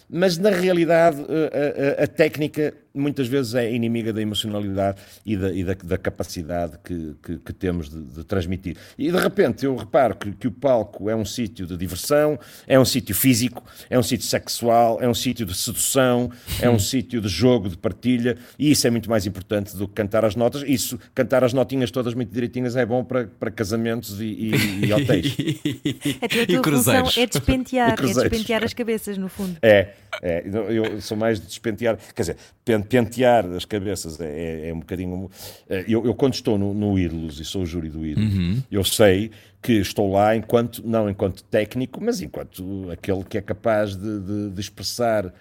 mas na realidade a, a, a técnica muitas vezes é inimiga da emocionalidade e da, e da, da capacidade que, que, que temos de, de, transmitir. E de repente eu reparo que, que o palco é um sítio de diversão, é um sítio físico, é um sítio sexual, é um sítio de sedução, é um sítio de jogo, de partilha, e isso é muito mais importante do que cantar as notas. Isso, cantar as notinhas todas muito direitinhas é bom para, para casamentos e, e, e hotéis. É a tua, tua função é despentear, é despentear as cabeças, no fundo. É, é, eu sou mais de despentear, quer dizer, pentear as cabeças é, é, é um bocadinho. Eh, eu, eu, quando estou no, no Ídolos e sou o júri do Ídolos, uhum. eu sei que estou lá enquanto, não enquanto técnico, mas enquanto aquele que é capaz de, de, de expressar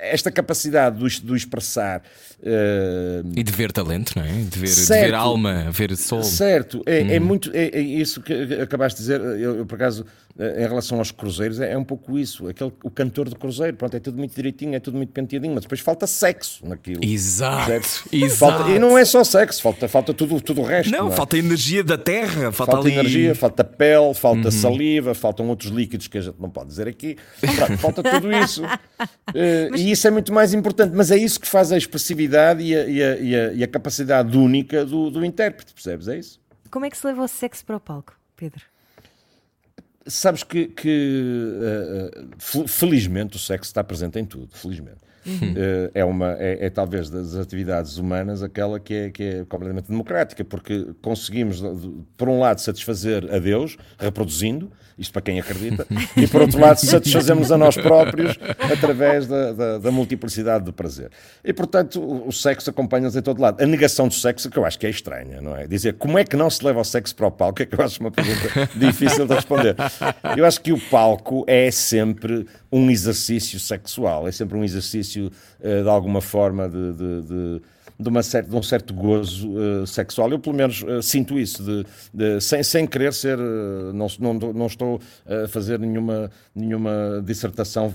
esta capacidade do, do expressar uh... e de ver talento, não é? De ver, certo, de ver alma, ver sol. Certo, é, hum. é muito é, é, isso que acabaste de dizer. Eu, eu por acaso em relação aos cruzeiros, é, é, um pouco isso. Aquele, o cantor do cruzeiro, pronto, é tudo muito direitinho, é tudo muito penteadinho, mas depois falta sexo naquilo. Exato. exato. Falta, e não é só sexo, falta, falta tudo, tudo o resto. Não, não é? falta energia da terra, falta, falta ali... energia, falta pele, falta uhum. saliva, faltam outros líquidos que a gente não pode dizer aqui. Pronto, falta tudo isso. uh, mas... E isso é muito mais importante, mas é isso que faz a expressividade e a, e a, e a, e a capacidade única do, do intérprete, percebes? É isso. Como é que se leva o sexo para o palco, Pedro? Sabes que, que uh, felizmente o sexo está presente em tudo, felizmente. Uhum. Uh, é, uma, é, é, talvez das atividades humanas aquela que é, que é completamente democrática, porque conseguimos, por um lado, satisfazer a Deus, reproduzindo, isto para quem acredita, e por outro lado, satisfazemos a nós próprios através da, da, da multiplicidade do prazer. E portanto, o, o sexo acompanha-nos em todo lado. A negação do sexo, que eu acho que é estranha, não é? Dizer como é que não se leva o sexo para o palco, é que eu acho uma pergunta difícil de responder. Eu acho que o palco é sempre um exercício sexual, é sempre um exercício uh, de alguma forma de, de, de de, uma certa, de um certo gozo uh, sexual. Eu, pelo menos, uh, sinto isso, de, de, sem, sem querer ser. Uh, não, não, não estou a fazer nenhuma, nenhuma dissertação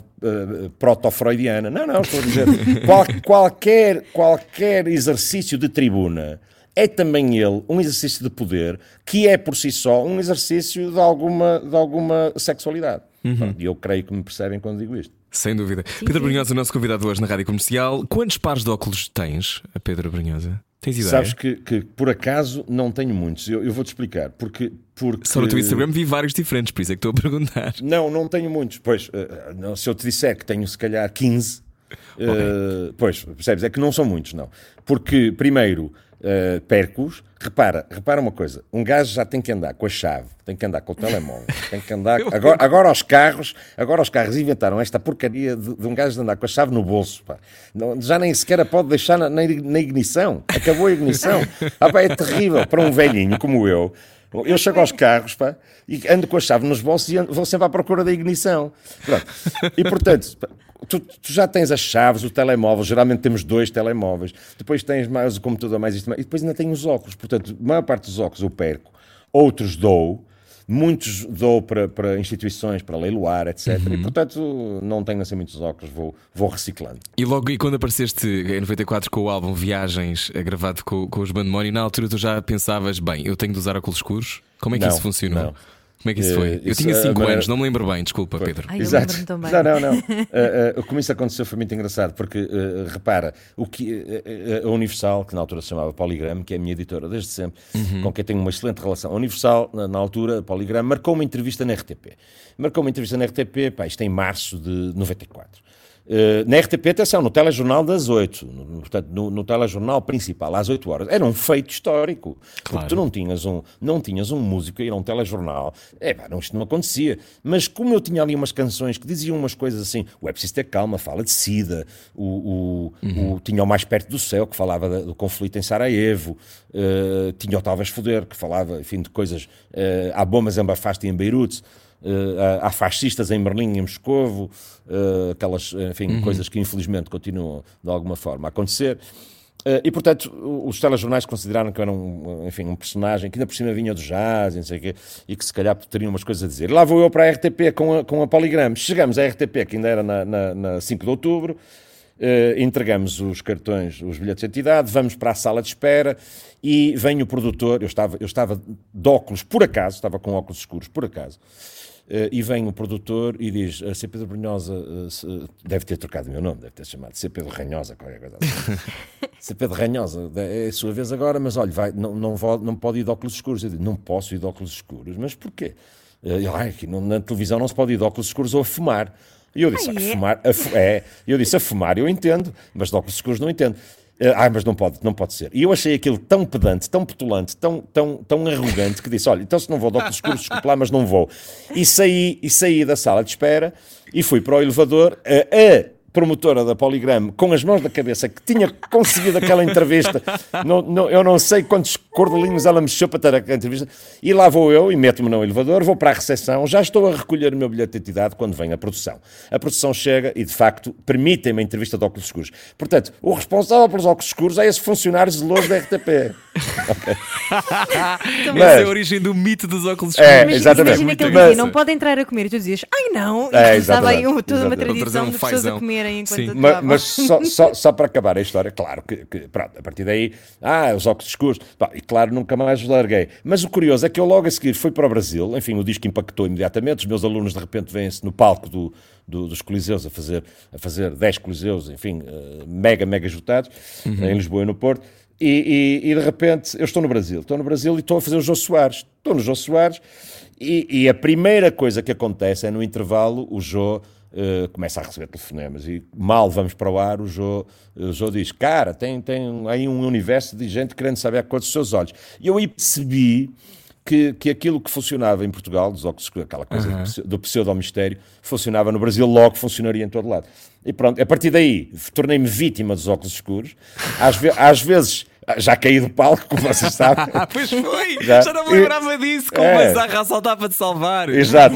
proto-freudiana. Não, não, estou a dizer. qual, qualquer, qualquer exercício de tribuna é também ele um exercício de poder que é por si só um exercício de alguma, de alguma sexualidade. Uhum. E eu creio que me percebem quando digo isto. Sem dúvida. Sim, Pedro Brunhosa, o nosso convidado hoje na Rádio Comercial. Quantos pares de óculos tens, Pedro Brunhosa? Tens ideia? Sabes que, que por acaso não tenho muitos. Eu, eu vou-te explicar. Porque, porque... Só no teu Instagram vi vários diferentes, por isso é que estou a perguntar. Não, não tenho muitos. Pois, uh, se eu te disser que tenho se calhar 15, okay. uh, pois, percebes? É que não são muitos, não. Porque, primeiro, uh, perco-os. Repara, repara uma coisa: um gajo já tem que andar com a chave, tem que andar com o telemóvel, tem que andar. Agora, agora os carros, agora os carros inventaram esta porcaria de, de um gajo de andar com a chave no bolso. Pá. Não, já nem sequer a pode deixar na, na ignição. Acabou a ignição. Ah, pá, é terrível para um velhinho como eu. Eu chego aos carros pá, e ando com a chave nos bolsos e ando, vou sempre à procura da ignição. Pronto. E portanto, tu, tu, já tens as chaves, o telemóvel, geralmente temos dois telemóveis, depois tens mais o computador, mais isto, e depois ainda tenho os óculos. Portanto, a maior parte dos óculos eu perco, outros dou, muitos dou para, para instituições, para leiloar, etc. Uhum. E portanto não tenho assim muitos óculos, vou, vou reciclando. E logo, e quando apareceste em 94 com o álbum Viagens, eh, gravado com, com os Bandemónio, na altura tu já pensavas, bem, eu tenho de usar óculos escuros? Como é que não, isso funcionou? Não. Como é que isso foi? Uh, eu tinha 5 anos, não me lembro bem, desculpa, foi. Pedro. Ai, Exato. Não, não, não. uh, uh, como isso aconteceu foi muito engraçado, porque uh, repara, o que, a Universal, que na altura se chamava Poligram, que é a minha editora desde sempre, uhum. com quem tenho uma excelente relação. A Universal, na, na altura, Poligram, marcou uma entrevista na RTP. Marcou uma entrevista na RTP, pá, isto é em março de 94. Uh, na RTP, atenção, no telejornal das 8, no, portanto, no, no telejornal principal, às 8 horas. Era um feito histórico. Claro. Porque tu não tinhas um, não tinhas um músico a ir a um telejornal. É, pá, não, isto não acontecia. Mas como eu tinha ali umas canções que diziam umas coisas assim, o É Preciso Ter Calma, fala de SIDA, o, o, uhum. o tinha o Mais Perto do Céu, que falava do conflito em Sarajevo, uh, tinha o Talvez Foder, que falava, enfim, de coisas, uh, há bombas em Bafasta e em Beirute, Uh, há fascistas em Berlim e em Moscovo, uh, aquelas enfim, uhum. coisas que infelizmente continuam de alguma forma a acontecer. Uh, e, portanto, os telejornais consideraram que era um, enfim, um personagem que ainda por cima vinha do jazz e, quê, e que se calhar teriam umas coisas a dizer. Lá vou eu para a RTP com a, com a Polygram. Chegamos à RTP, que ainda era na, na, na 5 de outubro, Uh, entregamos os cartões, os bilhetes de entidade, vamos para a sala de espera e vem o produtor. Eu estava, eu estava de óculos, por acaso, estava com óculos escuros, por acaso. Uh, e vem o produtor e diz: a C. Pedro Brunhosa uh, deve ter trocado o meu nome, deve ter chamado C. Pedro Ranhosa, qualquer coisa assim. C. Pedro Ranhosa, é a sua vez agora, mas olha, vai, não, não, vou, não pode ir de óculos escuros. Eu digo: não posso ir de óculos escuros, mas porquê? Uh, eu, aqui na televisão não se pode ir de óculos escuros ou a fumar. E eu disse, ah, é? a fumar, a, é. Eu disse, a fumar eu entendo, mas de óculos escuros não entendo. Ah, mas não pode, não pode ser. E eu achei aquilo tão pedante, tão petulante, tão, tão, tão arrogante que disse: Olha, então se não vou de óculos escuros, desculpe lá, mas não vou. E saí, e saí da sala de espera e fui para o elevador. A, a promotora da Poligram, com as mãos na cabeça, que tinha conseguido aquela entrevista. não, não, eu não sei quantos cordelinhos ela mexeu para ter a entrevista. E lá vou eu e meto-me no elevador, vou para a recepção, já estou a recolher o meu bilhete de identidade quando vem a produção. A produção chega e, de facto, permitem-me a entrevista de óculos escuros. Portanto, o responsável pelos óculos escuros é esse funcionário zeloso da RTP. okay. Mas, Essa é a origem do mito dos óculos é, escuros. É, exatamente. Imagina que ele dizia, não pode entrar a comer e tu dizias, ai não, é, estava aí toda uma tradição um de pessoas a comerem enquanto Sim. Mas, mas só, só, só, para acabar a história, claro que, que, pronto, a partir daí, ah, os óculos escuros, pá, e claro, nunca mais os larguei. Mas o curioso é que eu logo a seguir fui para o Brasil, enfim, o disco impactou imediatamente, os meus alunos de repente vêm-se no palco do, do, dos Coliseus a fazer, a fazer 10 Coliseus, enfim, uh, mega, mega juntados, uhum. em Lisboa e no Porto, e, e, e, de repente eu estou no Brasil, estou no Brasil e estou a fazer o Jô Soares, estou no Jô Soares, e, e a primeira coisa que acontece é no intervalo o Jô Uh, começa a receber telefonemas e mal vamos para o ar, o Jô, o Jô diz: Cara, tem, tem aí um universo de gente querendo saber a cor dos seus olhos. E eu aí percebi que, que aquilo que funcionava em Portugal, dos óculos, aquela coisa uhum. do, do pseudo-mistério, funcionava no Brasil, logo funcionaria em todo lado. E pronto, a partir daí tornei-me vítima dos óculos escuros. Às, ve às vezes já caí do palco, como vocês sabem. pois foi! Já, já não me lembrava disso, com é. o Manzarra a saltar para te salvar. Exato.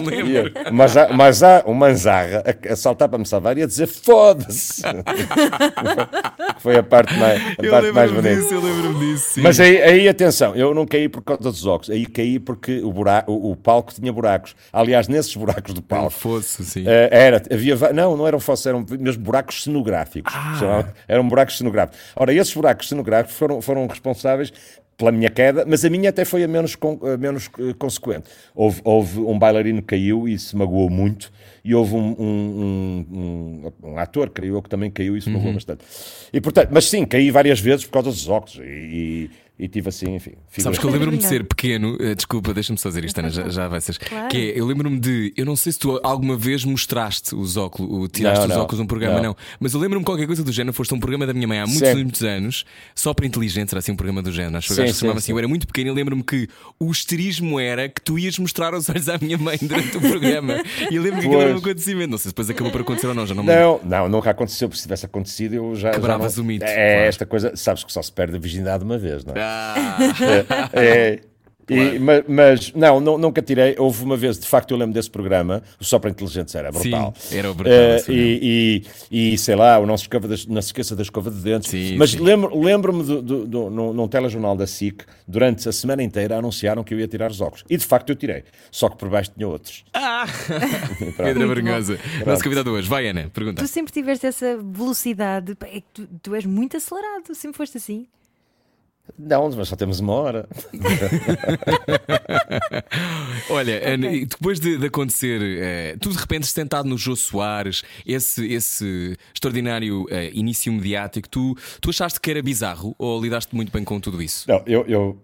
Mas, há, mas há o Manzarra a, saltar para me salvar e a dizer foda-se. foi a parte mais, a parte mais bonita. Disso, eu lembro-me disso. Sim. Mas aí, aí, atenção, eu não caí por causa dos óculos, aí caí porque o, buraco, o, o palco tinha buracos. Aliás, nesses buracos do palco. Um fosso, sim. Uh, era, havia, não, não eram fossos, eram mesmo buracos cenográficos. Ah. Eram buracos cenográficos. Ora, esses buracos cenográficos foram foram responsáveis pela minha queda, mas a minha até foi a menos, a menos uh, consequente. Houve, houve, um bailarino que caiu e se magoou muito, e houve um, um, um, um ator, creio eu, que também caiu e se magoou uhum. bastante. E, portanto, mas sim, caí várias vezes por causa dos óculos, e, e tive assim, enfim. Sabes que eu lembro-me de ser pequeno, uh, desculpa, deixa-me só dizer isto, Ana, já, já vai ser. Claro. Que é, eu lembro-me de, eu não sei se tu alguma vez mostraste os óculos, tiraste não, os não, óculos num programa, não. não. Mas eu lembro-me qualquer coisa do género, foste um programa da minha mãe há muitos, sim. muitos anos, só para inteligência, era assim um programa do género. Acho que se chamava assim. Eu era muito pequeno e lembro-me que o esterismo era que tu ias mostrar os olhos à minha mãe durante o programa. e eu lembro que aquilo era um acontecimento. Não sei se depois acabou por acontecer ou não, já não me Não, não, nunca aconteceu, porque se tivesse acontecido eu já. Quebravas já não... o mito. É claro. esta coisa, sabes que só se perde a virgindade uma vez, não é? Ah. É, é e, mas, mas, não, não, nunca tirei. Houve uma vez, de facto, eu lembro desse programa, o Só para Inteligentes era brutal. Sim, era brutal. Uh, e, e, e, sei lá, o não se, escova não se esqueça da escova de dentes. Sim, mas lembro-me lembro do, do, do, num, num telejornal da SIC, durante a semana inteira, anunciaram que eu ia tirar os óculos. E de facto eu tirei. Só que por baixo tinha outros. Ah! Pedra vergonhosa. Nosso convidado hoje. Vai, Ana, pergunta. Tu sempre tiveste essa velocidade. É que tu, tu és muito acelerado, sempre foste assim. Não, mas só temos uma hora. Olha, okay. depois de, de acontecer, eh, tu de repente sentado no Jô Soares, esse, esse extraordinário eh, início mediático, tu, tu achaste que era bizarro ou lidaste muito bem com tudo isso? Não, eu, eu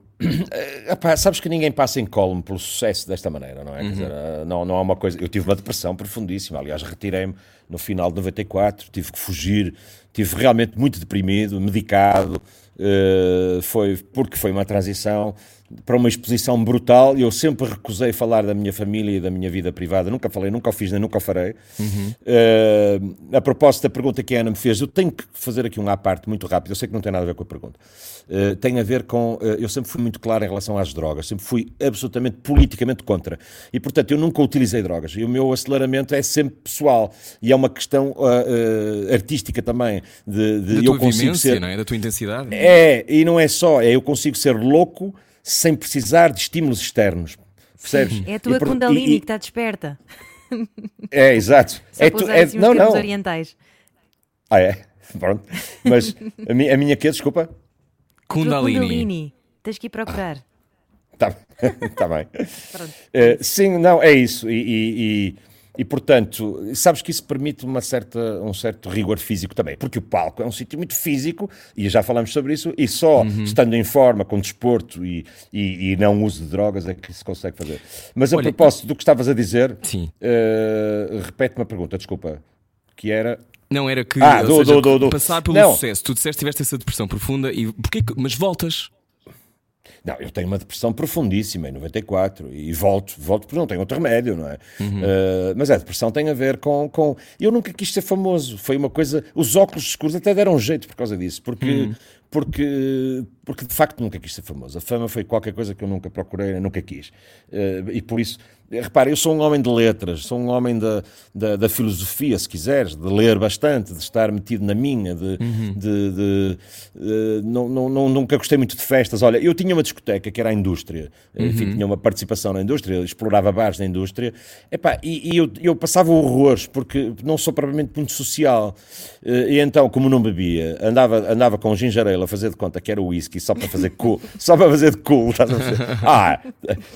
Epá, sabes que ninguém passa em colmo pelo sucesso desta maneira, não é? Uhum. Dizer, eh, não, não há uma coisa. Eu tive uma depressão profundíssima, aliás, retirei-me no final de 94, tive que fugir, tive realmente muito deprimido, medicado. Uh, foi porque foi uma transição para uma exposição brutal. Eu sempre recusei falar da minha família e da minha vida privada. Nunca falei, nunca o fiz, nem nunca o farei. Uhum. Uh, a propósito da pergunta que a Ana me fez, eu tenho que fazer aqui um à parte muito rápido. Eu sei que não tem nada a ver com a pergunta. Uh, tem a ver com. Uh, eu sempre fui muito claro em relação às drogas. Sempre fui absolutamente politicamente contra. E, portanto, eu nunca utilizei drogas. E o meu aceleramento é sempre pessoal. E é uma questão artística também. De, de da eu tua consigo ser... não é? Da tua intensidade. É, e não é só. É eu consigo ser louco sem precisar de estímulos externos. Percebes? É a tua e, Kundalini e, e... que está desperta. É, exato. Só é tu, é, assim não, não. orientais. Ah, é? Pronto. Mas a minha, a minha que desculpa? Kundalini. Kundalini. Tens que ir procurar. Tá, tá bem. Uh, sim, não, é isso. E, e, e, portanto, sabes que isso permite uma certa, um certo rigor físico também, porque o palco é um sítio muito físico, e já falamos sobre isso, e só uhum. estando em forma, com desporto e, e, e, não uso de drogas é que se consegue fazer. Mas a Olha, propósito do que estavas a dizer, uh, repete-me a pergunta, desculpa, que era... Não, era que ah, do, seja, do, do, do, passar pelo não. sucesso, tu disseste que tiveste essa depressão profunda, e porquê, mas voltas... Não, eu tenho uma depressão profundíssima em 94 e volto, volto porque não tenho outro remédio, não é? Uhum. Uh, mas a depressão tem a ver com, com. Eu nunca quis ser famoso, foi uma coisa. Os óculos escuros até deram jeito por causa disso, porque, uhum. porque, porque de facto nunca quis ser famoso. A fama foi qualquer coisa que eu nunca procurei, nunca quis. Uh, e por isso Repare, eu sou um homem de letras, sou um homem da, da, da, filosofia, se quiseres, de ler bastante, de estar metido na minha, de, uhum. de, de uh, não, não, nunca gostei muito de festas. Olha, eu tinha uma discoteca que era a indústria, uhum. enfim, tinha uma participação na indústria, explorava bares na indústria, Epá, e, e eu, eu, passava horrores, porque não sou propriamente muito social, e então, como não bebia, andava, andava com gingerela a fazer de conta que era whisky, só para fazer cool, só para fazer de cool, Ah,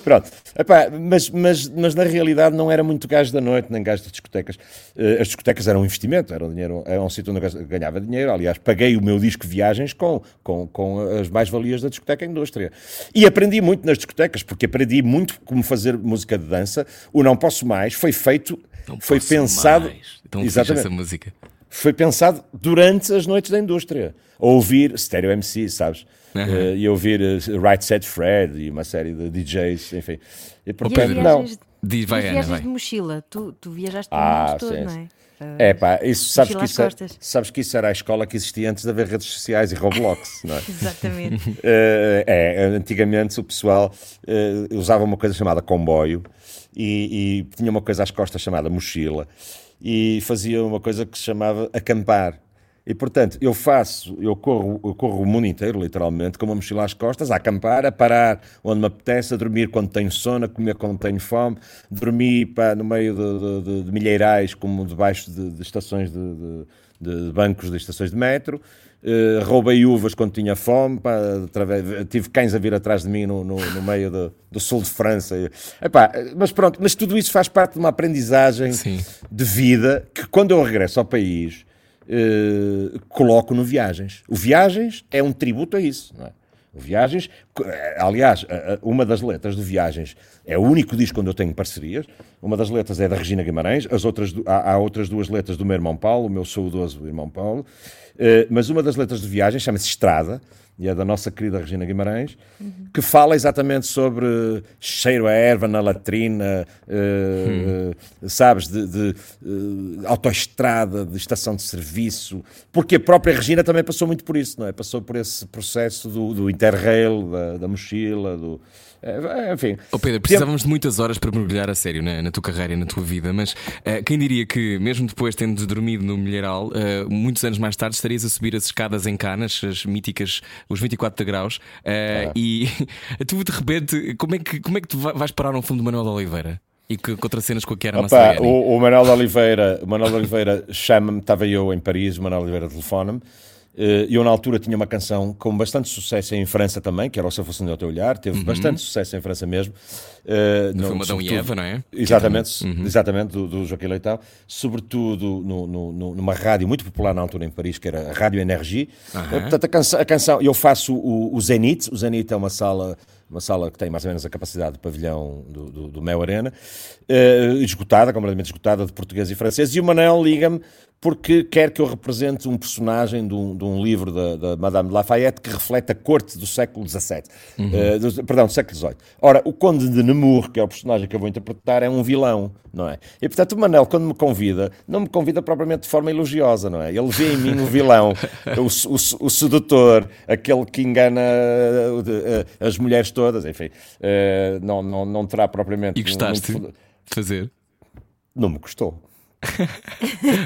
pronto. Epá, mas, mas mas, na realidade não era muito gajo da noite, nem gajo de discotecas. Uh, as discotecas eram um investimento, era um, dinheiro, era um sítio onde eu ganhava dinheiro. Aliás, paguei o meu disco Viagens com, com, com as mais-valias da discoteca indústria. E aprendi muito nas discotecas, porque aprendi muito como fazer música de dança. O Não Posso Mais foi feito, não foi pensado. Mais. Então exatamente. essa música. Foi pensado durante as noites da indústria. A ouvir Stereo MC, sabes? Uhum. Uh, e ouvir uh, Right Set Fred e uma série de DJs, enfim. E, portanto, e não. De, vai, viagens Ana, vai. de mochila, tu, tu viajaste pelo ah, mundo todo, não é? É pá, isso, sabes, que isso, é- sabes que isso era a escola que existia antes de haver redes sociais e Roblox, não é? Exatamente. Uh, é, antigamente o pessoal uh, usava uma coisa chamada comboio e, e, tinha uma coisa às costas chamada mochila e fazia uma coisa que se chamava acampar. E, portanto, eu faço, eu corro, eu corro o mundo inteiro, literalmente, com uma mochila às costas, a acampar, a parar onde me apetece, a dormir quando tenho sono, a comer quando tenho fome, dormir pá, no meio de, de, de, milheirais, como debaixo de, de estações de, de, bancos de estações de metro. Uh, roubei uvas quando tinha fome, pá, através, tive cães a vir atrás de mim no, no, no meio do, do, sul de França. Epá, mas pronto, mas tudo isso faz parte de uma aprendizagem Sim. de vida que quando eu regresso ao país uh, coloco no Viagens. O Viagens é um tributo a isso, não é? Viagens, aliás, uma das letras de Viagens é o único disco onde eu tenho parcerias. Uma das letras é da Regina Guimarães, as outras, há, há outras duas letras do meu irmão Paulo, o meu saudoso irmão Paulo. Mas uma das letras de Viagens chama-se Estrada e é da nossa querida Regina Guimarães, uhum. que fala exatamente sobre cheiro a erva na latrina, uh, uh, sabes, de, de uh, autoestrada, de estação de serviço, porque a própria Regina também passou muito por isso, não é? Passou por esse processo do, do interrail, da, da mochila, do enfim. Oh Pedro, precisávamos de muitas horas para mergulhar a sério na, na tua carreira e na tua vida, mas uh, quem diria que, mesmo depois tendo dormido no milharal, uh, muitos anos mais tarde estarias a subir as escadas em Canas, as míticas, os 24 degraus, uh, e tu de repente, como é que, como é que tu vais parar no fundo do Manuel de Oliveira? E que contracenas com a Kiara Opa, o, o Manuel de Oliveira, o Manuel de Oliveira chama-me, estava eu em Paris, o Manuel de Oliveira telefona-me eh, eu, na altura, tinha uma canção com bastante sucesso em França também, que era o Se Eu Fosse No Teu Olhar, teve uhum. bastante sucesso em França mesmo. Uh, no, filme Adão e Eva, não é? Exatamente, uhum. exatamente do, do Joaquim Leitão. Sobretudo no, no, numa rádio muito popular na altura em Paris, que era a Rádio Energie. Uhum. Uh, portanto, a canção, a canção, eu faço o, o Zenit. O Zenit é uma sala uma sala que tem mais ou menos a capacidade do pavilhão do, do, do Mel Arena, uh, esgotada, completamente esgotada de português e francês, e o Manel liga-me porque quer que eu represente um personagem de um, de um livro da, da, Madame de Lafayette que reflete a corte do século XVII, uhum. uh, do, perdão, do século XVIII. Ora, o Conde de Nemours, que é o personagem que eu vou interpretar, é um vilão, não é? E portanto o Manel, quando me convida, não me convida propriamente de forma elogiosa, não é? Ele vê em mim o vilão, o, o, o, sedutor, aquele que engana uh, as mulheres todas, enfim, uh, não, não, não terá propriamente... E gostaste muito... de fazer? Não me gostou.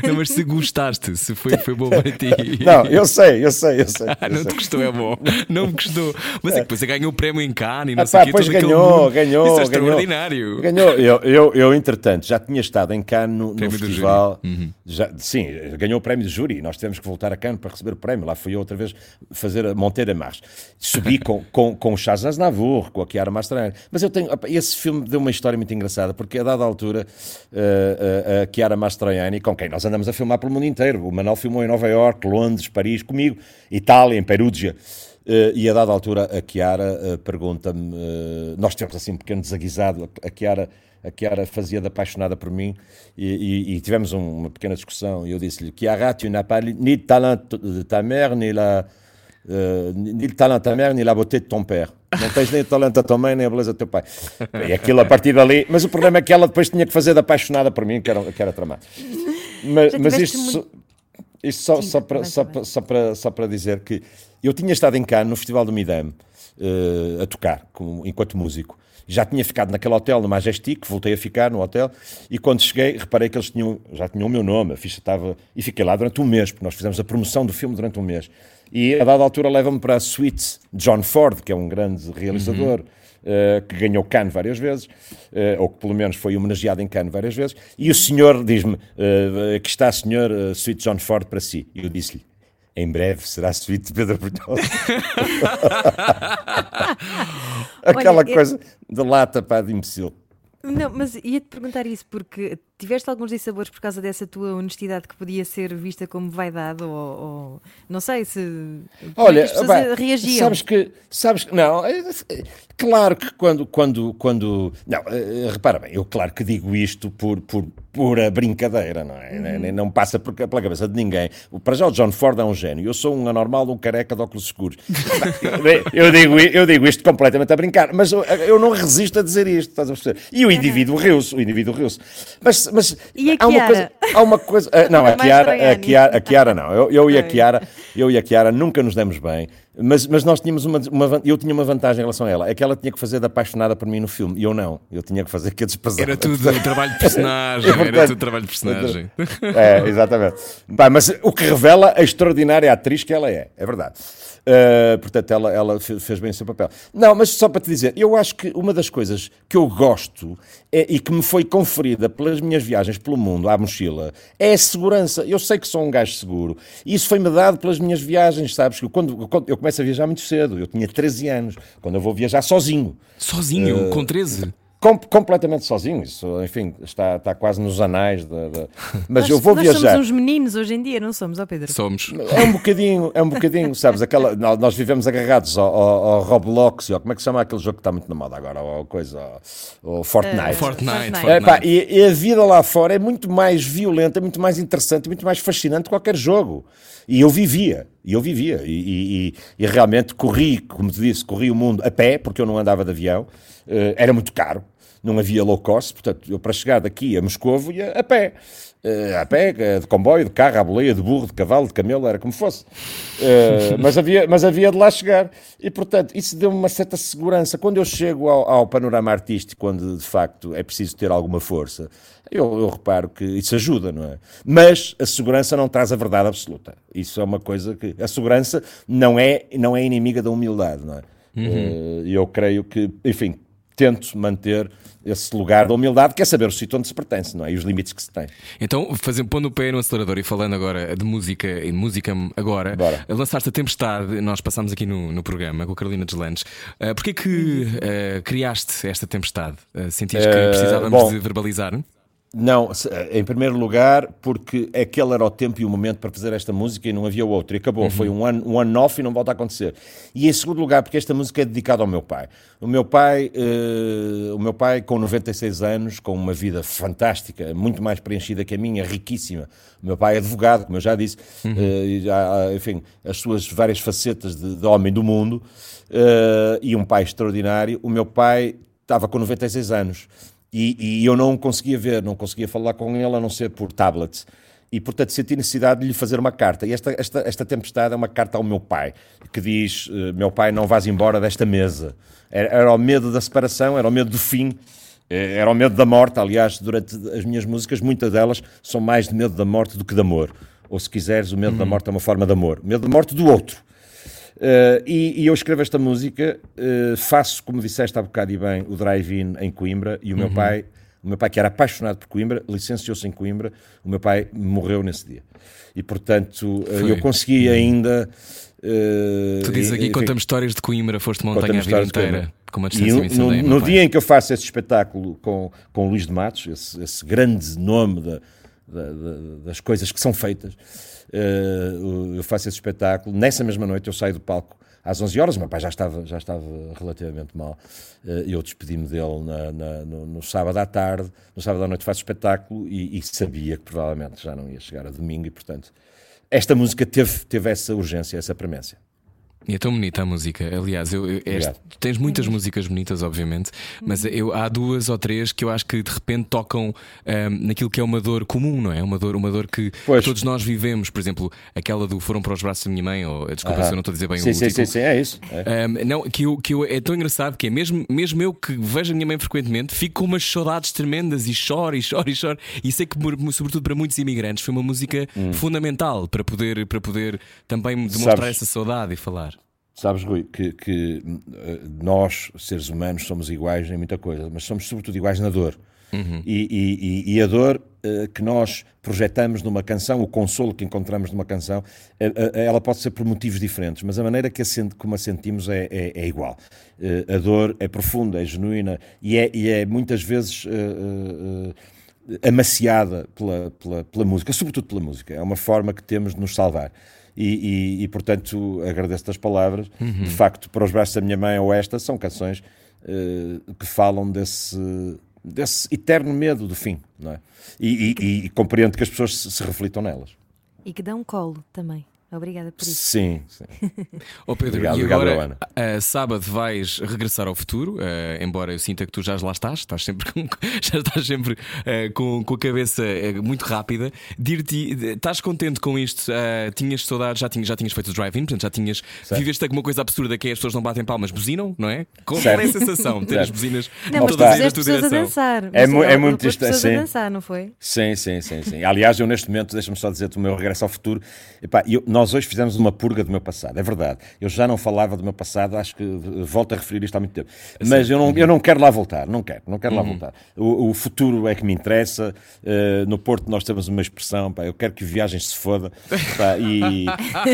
Não, mas se gostaste, se foi, foi bom para ti. Não, eu sei, eu sei, eu sei. Ah, não sei. te gostou, é bom. Não me gostou. Mas é que depois você ganhou o prémio em Cannes e não ah, sei o quê. Depois ganhou, ganhou. Isso é extraordinário. Ganhou. Eu, eu, eu, entretanto, já tinha estado em Cannes no, no festival. Uhum. Já, sim, ganhou o prémio de júri. Nós tivemos que voltar a Cannes para receber o prémio. Lá fui eu outra vez fazer a Monteira Marche. Subi com, com, com o Charles Aznavour, com a Chiara Mastroianni. Mas eu tenho. Esse filme deu uma história muito engraçada, porque a dada altura uh, uh, a Chiara Mastroianni, com quem nós andamos a filmar pelo mundo inteiro. O Manuel filmou em Nova York, Londres, Paris, comigo, Itália, em Perugia. Uh, e a dada altura a Chiara uh, pergunta-me, uh, nós temos assim um pequeno desaguisado, a Chiara, a Chiara fazia de apaixonada por mim e, e, e tivemos um, uma pequena discussão e eu disse-lhe, Chiara, tu n'as pas ni le talent de ta mère, ni la... Uh, ni le talent de ta mère, ni la beauté de ton père. Não tens nem o talento da tua mãe, nem a beleza do teu pai. E aquilo a partir dali. Mas o problema é que ela depois tinha que fazer de apaixonada por mim, que era, que era tramado. Mas, mas isto, muito... isto só, Sim, só, para, só, para, só, para, só para dizer que eu tinha estado em Cannes, no Festival do Midam, uh, a tocar como, enquanto músico. Já tinha ficado naquele hotel, no Majestic, voltei a ficar no hotel, e quando cheguei, reparei que eles tinham, já tinham o meu nome, a ficha estava. E fiquei lá durante um mês, porque nós fizemos a promoção do filme durante um mês. E a dada altura leva-me para a suite John Ford, que é um grande realizador. Uhum. Uh, que ganhou Cannes várias vezes, uh, ou que pelo menos foi homenageado em Cannes várias vezes, e o senhor diz-me uh, que está, senhor, uh, Suite John Ford para si. E eu disse-lhe, em breve será de Pedro Brunhosa. Aquela Olha, coisa eu... de lata para de imbecil. Não, mas ia-te perguntar isso porque tiveste alguns dissabores por causa dessa tua honestidade que podia ser vista como vaidade ou, ou não sei se é Olha, as pessoas bem, reagiam. Sabes que, sabes que não, é, é, claro que quando quando quando não, eh, repara bem, eu claro que digo isto por por pura brincadeira, não é? Uhum. Não passa por, pela cabeça de ninguém. Para já o John Ford é um gênio. Eu sou um anormal, um careca de óculos escuros. eu, digo, eu digo isto completamente a brincar, mas eu, eu não resisto a dizer isto, estás a perceber? E o indivíduo riu-se, o indivíduo riu-se. Mas, mas e a há uma coisa, há uma coisa, uh, não, a Chiara, a Chiara, a Chiara não. Eu, eu e a Chiara, eu e a Chiara nunca nos demos bem. Mas, mas nós tínhamos uma, uma, Eu tinha uma vantagem em relação a ela. É que ela tinha que fazer de apaixonada por mim no filme. E eu não. Eu tinha que fazer que a desprezava. Era tudo trabalho de personagem. É era tudo trabalho de personagem. É, exatamente. Bah, mas o que revela a extraordinária atriz que ela é. É verdade. Uh, portanto, ela, ela fez bem o seu papel. Não, mas só para te dizer, eu acho que uma das coisas que eu gosto é, e que me foi conferida pelas minhas viagens pelo mundo, à mochila, é a segurança. Eu sei que sou um gajo seguro. E isso foi-me dado pelas minhas viagens, sabes? Que quando, quando, eu começo a viajar muito cedo, eu tinha 13 anos, quando eu vou viajar sozinho. Sozinho? Uh, com 13? Com, completamente sozinho, isso, enfim, está, está quase nos anais. Da, da... Mas nós, eu vou nós viajar. somos uns meninos hoje em dia, não somos, ó Pedro? Somos. É um bocadinho, é um bocadinho, sabes? Aquela, nós vivemos agarrados ao, ao, ao Roblox, ou como é que se chama aquele jogo que está muito na moda agora, ou coisa, o Fortnite. Uh, Fortnite. Fortnite. Fortnite. É, pá, e, e a vida lá fora é muito mais violenta, é muito mais interessante, muito mais fascinante que qualquer jogo. E eu vivia, e eu vivia, e, e- e- e realmente corri, como te disse, corri o mundo a pé, porque eu não andava de avião, era muito caro, não havia low cost, portanto, eu para chegar daqui a Moscovo ia a pé. Eh, a pé, eh, de comboio, de carro, à boleia, de burro, de cavalo, de camelo, era como fosse. Eh, mas, havia, mas havia de lá chegar. E, portanto, isso deu-me uma certa segurança. Quando eu chego ao, ao panorama artístico, onde de facto é preciso ter alguma força, eu, eu reparo que isso ajuda, não é? Mas a segurança não traz a verdade absoluta. Isso é uma coisa que. A segurança não é, não é inimiga da humildade, não é? Eh, E eu creio que, enfim, tento manter esse lugar da humildade, que é saber o sítio onde se pertence, não é? E os limites que se tem. Então, fazendo, pondo o pé no acelerador e falando agora de música e música agora, Bora. lançaste a Tempestade, nós passámos aqui no, no programa com a Carolina Deslandes. Uh, Porquê que uh, criaste esta tempestade? Uh, sentias que Eh, precisávamos bom. de verbalizar? Não, se- em primeiro lugar, porque aquele era o tempo e o momento para fazer esta música e não havia outro. E acabou. Foi um ano um ano off e não volta a acontecer. E em segundo lugar, porque esta música é dedicada ao meu pai. O meu pai, eh, o meu pai com 96 anos, com uma vida fantástica, muito mais preenchida que a minha, riquíssima. O meu pai é advogado, como eu já disse, eh, e já, enfim, as suas várias facetas de, de homem do mundo, eh, e um pai extraordinário. O meu pai estava com 96 anos. E, e eu não conseguia ver, não conseguia falar com ele a não ser por tablet. E, portanto, senti necessidade de lhe fazer uma carta. E esta, esta, esta tempestade é uma carta ao meu pai, que diz: eh, Meu pai, não vás embora desta mesa. Era, era o medo da separação, era o medo do fim, eh, era o medo da morte. Aliás, durante as minhas músicas, muitas delas são mais de medo da morte do que de amor. Ou, se quiseres, o medo da morte é uma forma de amor. Medo da morte do outro. Uh, e, e eu escrevo esta música, uh, faço, como disseste há bocado e bem, o drive-in em Coimbra, e o meu pai, o meu pai que era apaixonado por Coimbra, licenciou-se em Coimbra, o meu pai morreu nesse dia. E portanto, Foi. eu consegui ainda. uh, Tu dizes aqui, enfim, conta-me histórias de Coimbra, foste montanha a vida inteira, com uma E distância no, muito no- no pai. dia em que eu faço esse espetáculo com, com o Luís de Matos, esse, esse grande nome da- da- da- das coisas que são feitas, eh, eu faço esse espetáculo. Nessa mesma noite eu saio do palco às 11 horas, o meu pai já estava, já estava relativamente mal. Eh, eu despedi-me dele na- na- no, no sábado à tarde, no sábado à noite faço espetáculo e, e sabia que provavelmente já não ia chegar a domingo e, portanto, esta música teve, teve essa urgência, essa premência. E é tão bonita a música. Aliás, eu, eu- este- tens muitas músicas bonitas, obviamente, mas eu, há duas ou três que eu acho que de repente tocam ahm, naquilo que é uma dor comum, não é? Uma dor, uma dor que Pois. todos nós vivemos. Por exemplo, aquela do Foram para os braços da minha mãe, ou desculpa Aham. se eu não estou a dizer bem sim, o sim, título. sim, sim, é isso. é. Um, não, que, eu, que eu, é tão engraçado que é mesmo, mesmo eu que vejo a minha mãe frequentemente, fico com umas saudades tremendas e choro e choro e choro. E sei que, sobretudo para muitos imigrantes, foi uma música fundamental para poder, para poder também demonstrar Sabes- essa saudade e falar. Sabes, Rui, que, que, eh, nós, seres humanos, somos iguais em muita coisa, mas somos sobretudo iguais na dor. E, e- e- e a dor eh, que nós projetamos numa canção, o consolo que encontramos numa canção, eh, eh, ela pode ser por motivos diferentes, mas a maneira que a sent- como a sentimos é, é- é igual. A dor é profunda, é genuína e é, e é muitas vezes. amaciada pela, pela, pela música, sobretudo pela música. É uma forma que temos de nos salvar. E, e- e, portanto, agradeço-te as palavras. De facto, Para os Braços da Minha Mãe ou esta são canções eh, que falam desse, desse eterno medo do fim. Não é? e, e- e compreendo que as pessoas se, se reflitam nelas. E que dão colo também. Obrigada por isso. Sim, sim. Ó Pedro, Obrigado, e obrigado, agora, a, sábado vais regressar ao futuro, eh, embora eu sinta que tu já lá estás, estás sempre com, já estás sempre eh, com, com a cabeça eh, muito rápida. Dir-te, estás contente com isto? Tinhas saudades, já tinhas, já tinhas feito o drive-in, portanto já tinhas. Viveste alguma coisa absurda que é as pessoas não batem palmas, buzinam, não é? Qual Certo. é a sensação? Ter as Certo. buzinas Não, todas tua pessoas a dançar. É mu- é muito isto- pessoas sim. a dançar, não foi? Sim, sim, sim, sim. Aliás, eu neste momento, deixa-me só dizer-te o meu regresso ao futuro. Epá, eu- nós hoje fizemos uma purga do meu passado, é verdade. Eu já não falava do meu passado, acho que volto a referir isto há muito tempo. Mas eu não, eu não quero lá voltar, não quero, não quero lá voltar. O, o futuro é que me interessa. Uh, no Porto nós temos uma expressão, pá, eu quero que viagens se foda, pá, e,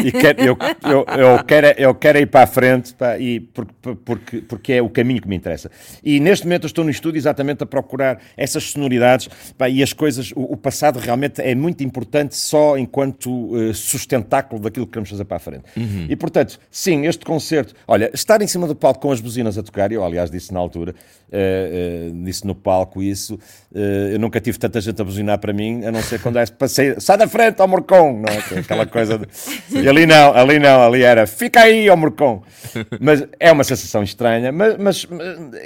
e quero, eu, eu, eu, quero, eu quero ir para a frente, pá, e porque, porque, porque é o caminho que me interessa. E neste momento eu estou no estúdio exatamente a procurar essas sonoridades pá, e as coisas, o, o, passado realmente é muito importante só enquanto uh, sustentáculo daquilo que queremos fazer para a frente. Uhum. E portanto, sim, este concerto, olha, estar em cima do palco com as buzinas a tocar, eu aliás disse na altura, uh, uh, disse no palco isso, eu nunca tive tanta gente a buzinar para mim, a não ser quando é passei, sai da frente ao Morcão, não é? Aquela coisa de... E ali não, ali não, ali era, fica aí ao Morcão. Mas é uma sensação estranha, mas, mas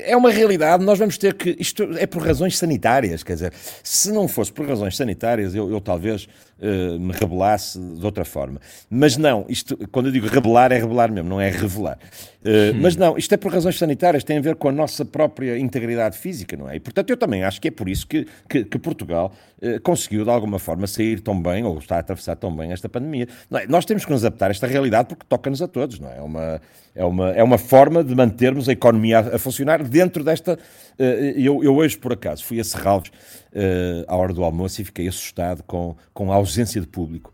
é uma realidade, nós vamos ter que, isto é por razões sanitárias, quer dizer, se não fosse por razões sanitárias, eu, eu talvez uh, me rebelasse de outra forma. Mas não, isto, quando eu digo rebelar, é rebelar mesmo, não é revelar. Uh. Mas não, isto é por razões sanitárias, tem a ver com a nossa própria integridade física, não é? E portanto eu também acho que é por isso que, que, que Portugal conseguiu de alguma forma sair tão bem, ou está a atravessar tão bem esta pandemia. É? Nós temos que nos adaptar a esta realidade porque toca-nos a todos, não é? É uma, é uma, é uma forma de mantermos a economia a, a funcionar dentro desta. Uh, eu, eu hoje, por acaso, fui a Serralves à hora do almoço e fiquei assustado com, com a ausência de público.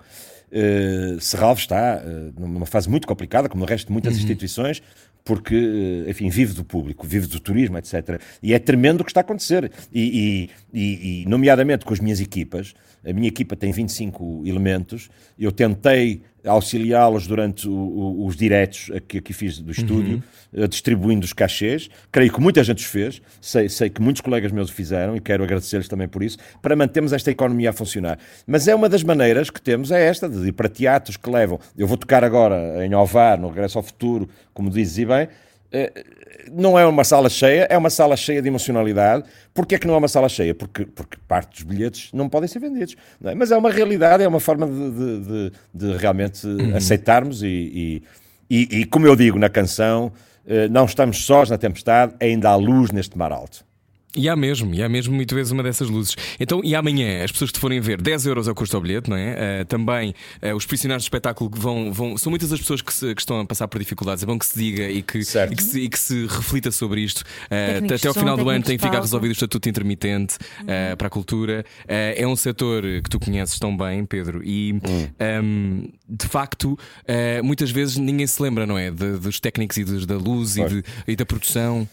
Uh, Serralves está uh, numa fase muito complicada, como o resto de muitas uhum. instituições, porque, enfim, vive do público, vive do turismo, etc. E é tremendo o que está a acontecer. E, e, e nomeadamente com as minhas equipas, a minha equipa tem 25 elementos, eu tentei auxiliá-los durante o, o, os diretos que aqui fiz do estúdio, uhum. distribuindo os cachês. Creio que muita gente os fez, sei, sei que muitos colegas meus o fizeram e quero agradecer-lhes também por isso, para mantermos esta economia a funcionar. Mas é uma das maneiras que temos, é esta, de ir para teatros que levam. Eu vou tocar agora em Ovar, no Regresso ao Futuro, como dizes e bem, não é uma sala cheia, é uma sala cheia de emocionalidade. Porquê é que não é uma sala cheia? Porque, porque parte dos bilhetes não podem ser vendidos. É? Mas é uma realidade, é uma forma de, de, de, de realmente uhum. aceitarmos e, e, e, e, como eu digo na canção, eh, não estamos sós na tempestade, ainda há luz neste mar alto. E há mesmo, e há mesmo muitas vezes uma dessas luzes. Então, e amanhã, as pessoas que te forem ver, 10 euros ao custo ao bilhete, não é? Uh, também uh, os profissionais do espetáculo que vão, vão. São muitas as pessoas que, se, que, estão a passar por dificuldades. É bom que se diga e que, e que, se, e que se, reflita sobre isto. Uh, até ao final do ano tem que ficar resolvido o estatuto intermitente uhum. para a cultura. é um setor que tu conheces tão bem, Pedro, e uhum. um, ehm, de facto, muitas vezes ninguém se lembra, não é? De, dos técnicos e de, da luz e, de, e da produção.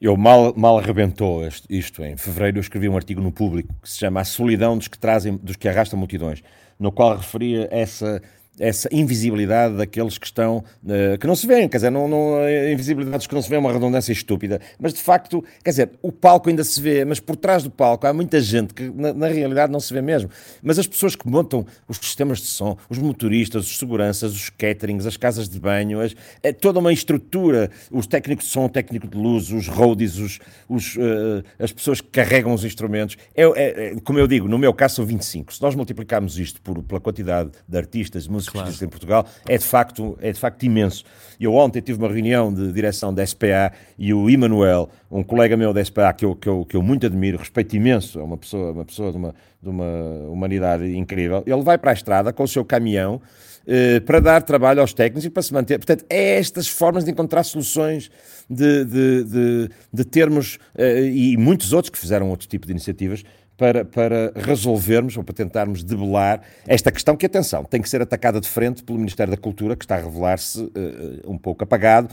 Eu mal, mal arrebentou isto. Em fevereiro eu escrevi um artigo no público que se chama A Solidão dos que, trazem, dos que arrastam multidões, no qual referia essa essa invisibilidade daqueles que estão, uh, que não se vêem, quer dizer, não, não, invisibilidades que não se vê é uma redundância estúpida, mas de facto, quer dizer, o palco ainda se vê, mas por trás do palco há muita gente que na, na realidade não se vê mesmo. Mas as pessoas que montam os sistemas de som, os motoristas, os seguranças, os caterings, as casas de banho, as, é toda uma estrutura, os técnicos de som, o técnico de luz, os roadies, os, os uh, as pessoas que carregam os instrumentos, é, é, é, como eu digo, no meu caso são 25. Se nós multiplicarmos isto por, pela quantidade de artistas, músicos, claro. em Portugal é de, facto, é de facto imenso. Eu ontem tive uma reunião de direção da SPA e o Emanuel, um colega meu da SPA que eu, que eu, que eu muito admiro, respeito imenso, é uma pessoa, uma pessoa de, uma, de uma humanidade incrível, ele vai para a estrada com o seu caminhão eh, para dar trabalho aos técnicos e para se manter. Portanto, é estas formas de encontrar soluções, de, de, de, de termos, eh, e muitos outros que fizeram outro tipo de iniciativas, para, para resolvermos ou para tentarmos debelar esta questão que, atenção, tem que ser atacada de frente pelo Ministério da Cultura, que está a revelar-se uh, um pouco apagado,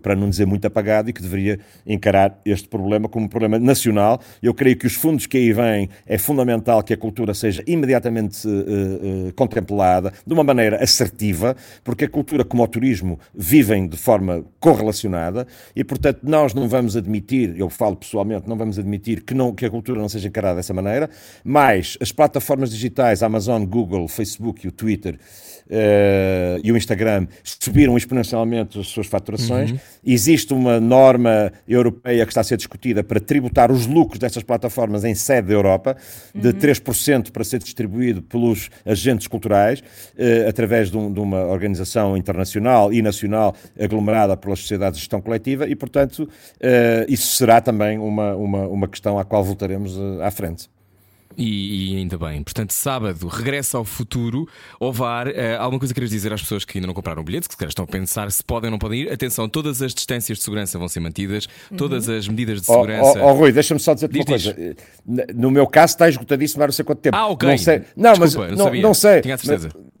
para não dizer muito apagado, e que deveria encarar este problema como um problema nacional. Eu creio que os fundos que aí vêm é fundamental que a cultura seja imediatamente uh, uh, contemplada de uma maneira assertiva, porque a cultura, como o turismo, vivem de forma correlacionada e, portanto, nós não vamos admitir, eu falo pessoalmente, não vamos admitir que, não, que a cultura não seja encarada dessa maneira maneira, mais as plataformas digitais, Amazon, Google, Facebook e o Twitter uh, e o Instagram subiram exponencialmente as suas faturações. Uhum. Existe uma norma europeia que está a ser discutida para tributar os lucros dessas plataformas em sede da Europa, de uhum. 3% para ser distribuído pelos agentes culturais, uh, através de, um, de, uma organização internacional e nacional aglomerada pelas sociedades de gestão coletiva, e, portanto, uh, isso será também uma, uma, uma questão à qual voltaremos à frente. E, e ainda bem. Portanto, sábado, regressa ao futuro, OVAR. Uh, alguma coisa queres dizer às pessoas que ainda não compraram o bilhete, que se calhar estão a pensar se podem ou não podem ir? Atenção, todas as distâncias de segurança vão ser mantidas, todas as medidas de segurança. ó, ó, Rui, deixa-me só dizer-te uma Diz, coisa. No meu caso está esgotadíssimo há não sei quanto tempo. Ah, ok. Não sei. Não, mas Desculpa, não não, sabia. não sei. Tinha a certeza. Mas-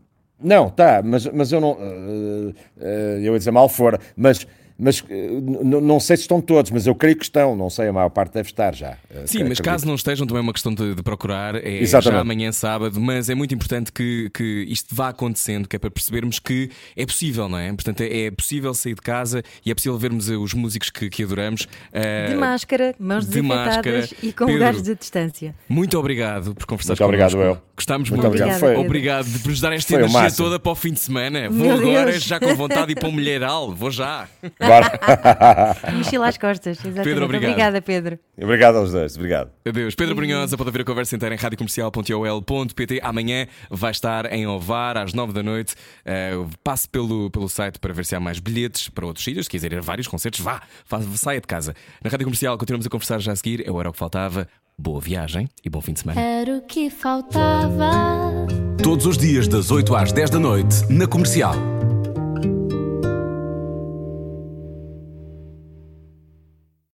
não, tá, mas, mas eu não. eh, eh, eu ia dizer mal fora, mas. Mas eh, não sei se estão todos, mas eu creio que estão. Não sei, a maior parte deve estar já. Eh, Sim, acredito. mas caso não estejam, também é uma questão de, de procurar. É Exatamente. já amanhã, sábado, mas é muito importante que, que isto vá acontecendo, que é para percebermos que é possível, não é? Portanto, é possível sair de casa e é possível vermos eh, os músicos que, que adoramos. Eh, De máscara, mãos de desinfetadas máscara. e com Pedro, lugares de distância. Muito obrigado por conversares Muito obrigado, eu. Gostámos Muito muito. obrigado. Foi- Pedro. Obrigado por nos dar esta Foi o energia toda para o fim de semana. Vou Meu agora, Deus. já com vontade de ir para um milheiral. Vou já. Bora. Mochila às costas. Exatamente. Pedro, obrigado. Obrigada, Pedro. obrigado aos dois, obrigado. Adeus. Pedro Brunhosa pode ver a conversa inteira em radiocomercial.ol.pt. Amanhã vai estar em Ovar às 9 da noite. Uh, passe pelo, pelo site para ver se há mais bilhetes para outros sítios. Se quiser ir a vários concertos, vá, vá, saia de casa. Na Rádio Comercial continuamos a conversar já a seguir. É o Era o que Faltava. Boa viagem e bom fim de semana. Era o que faltava. Todos os dias das 8 às 10 da noite na Comercial.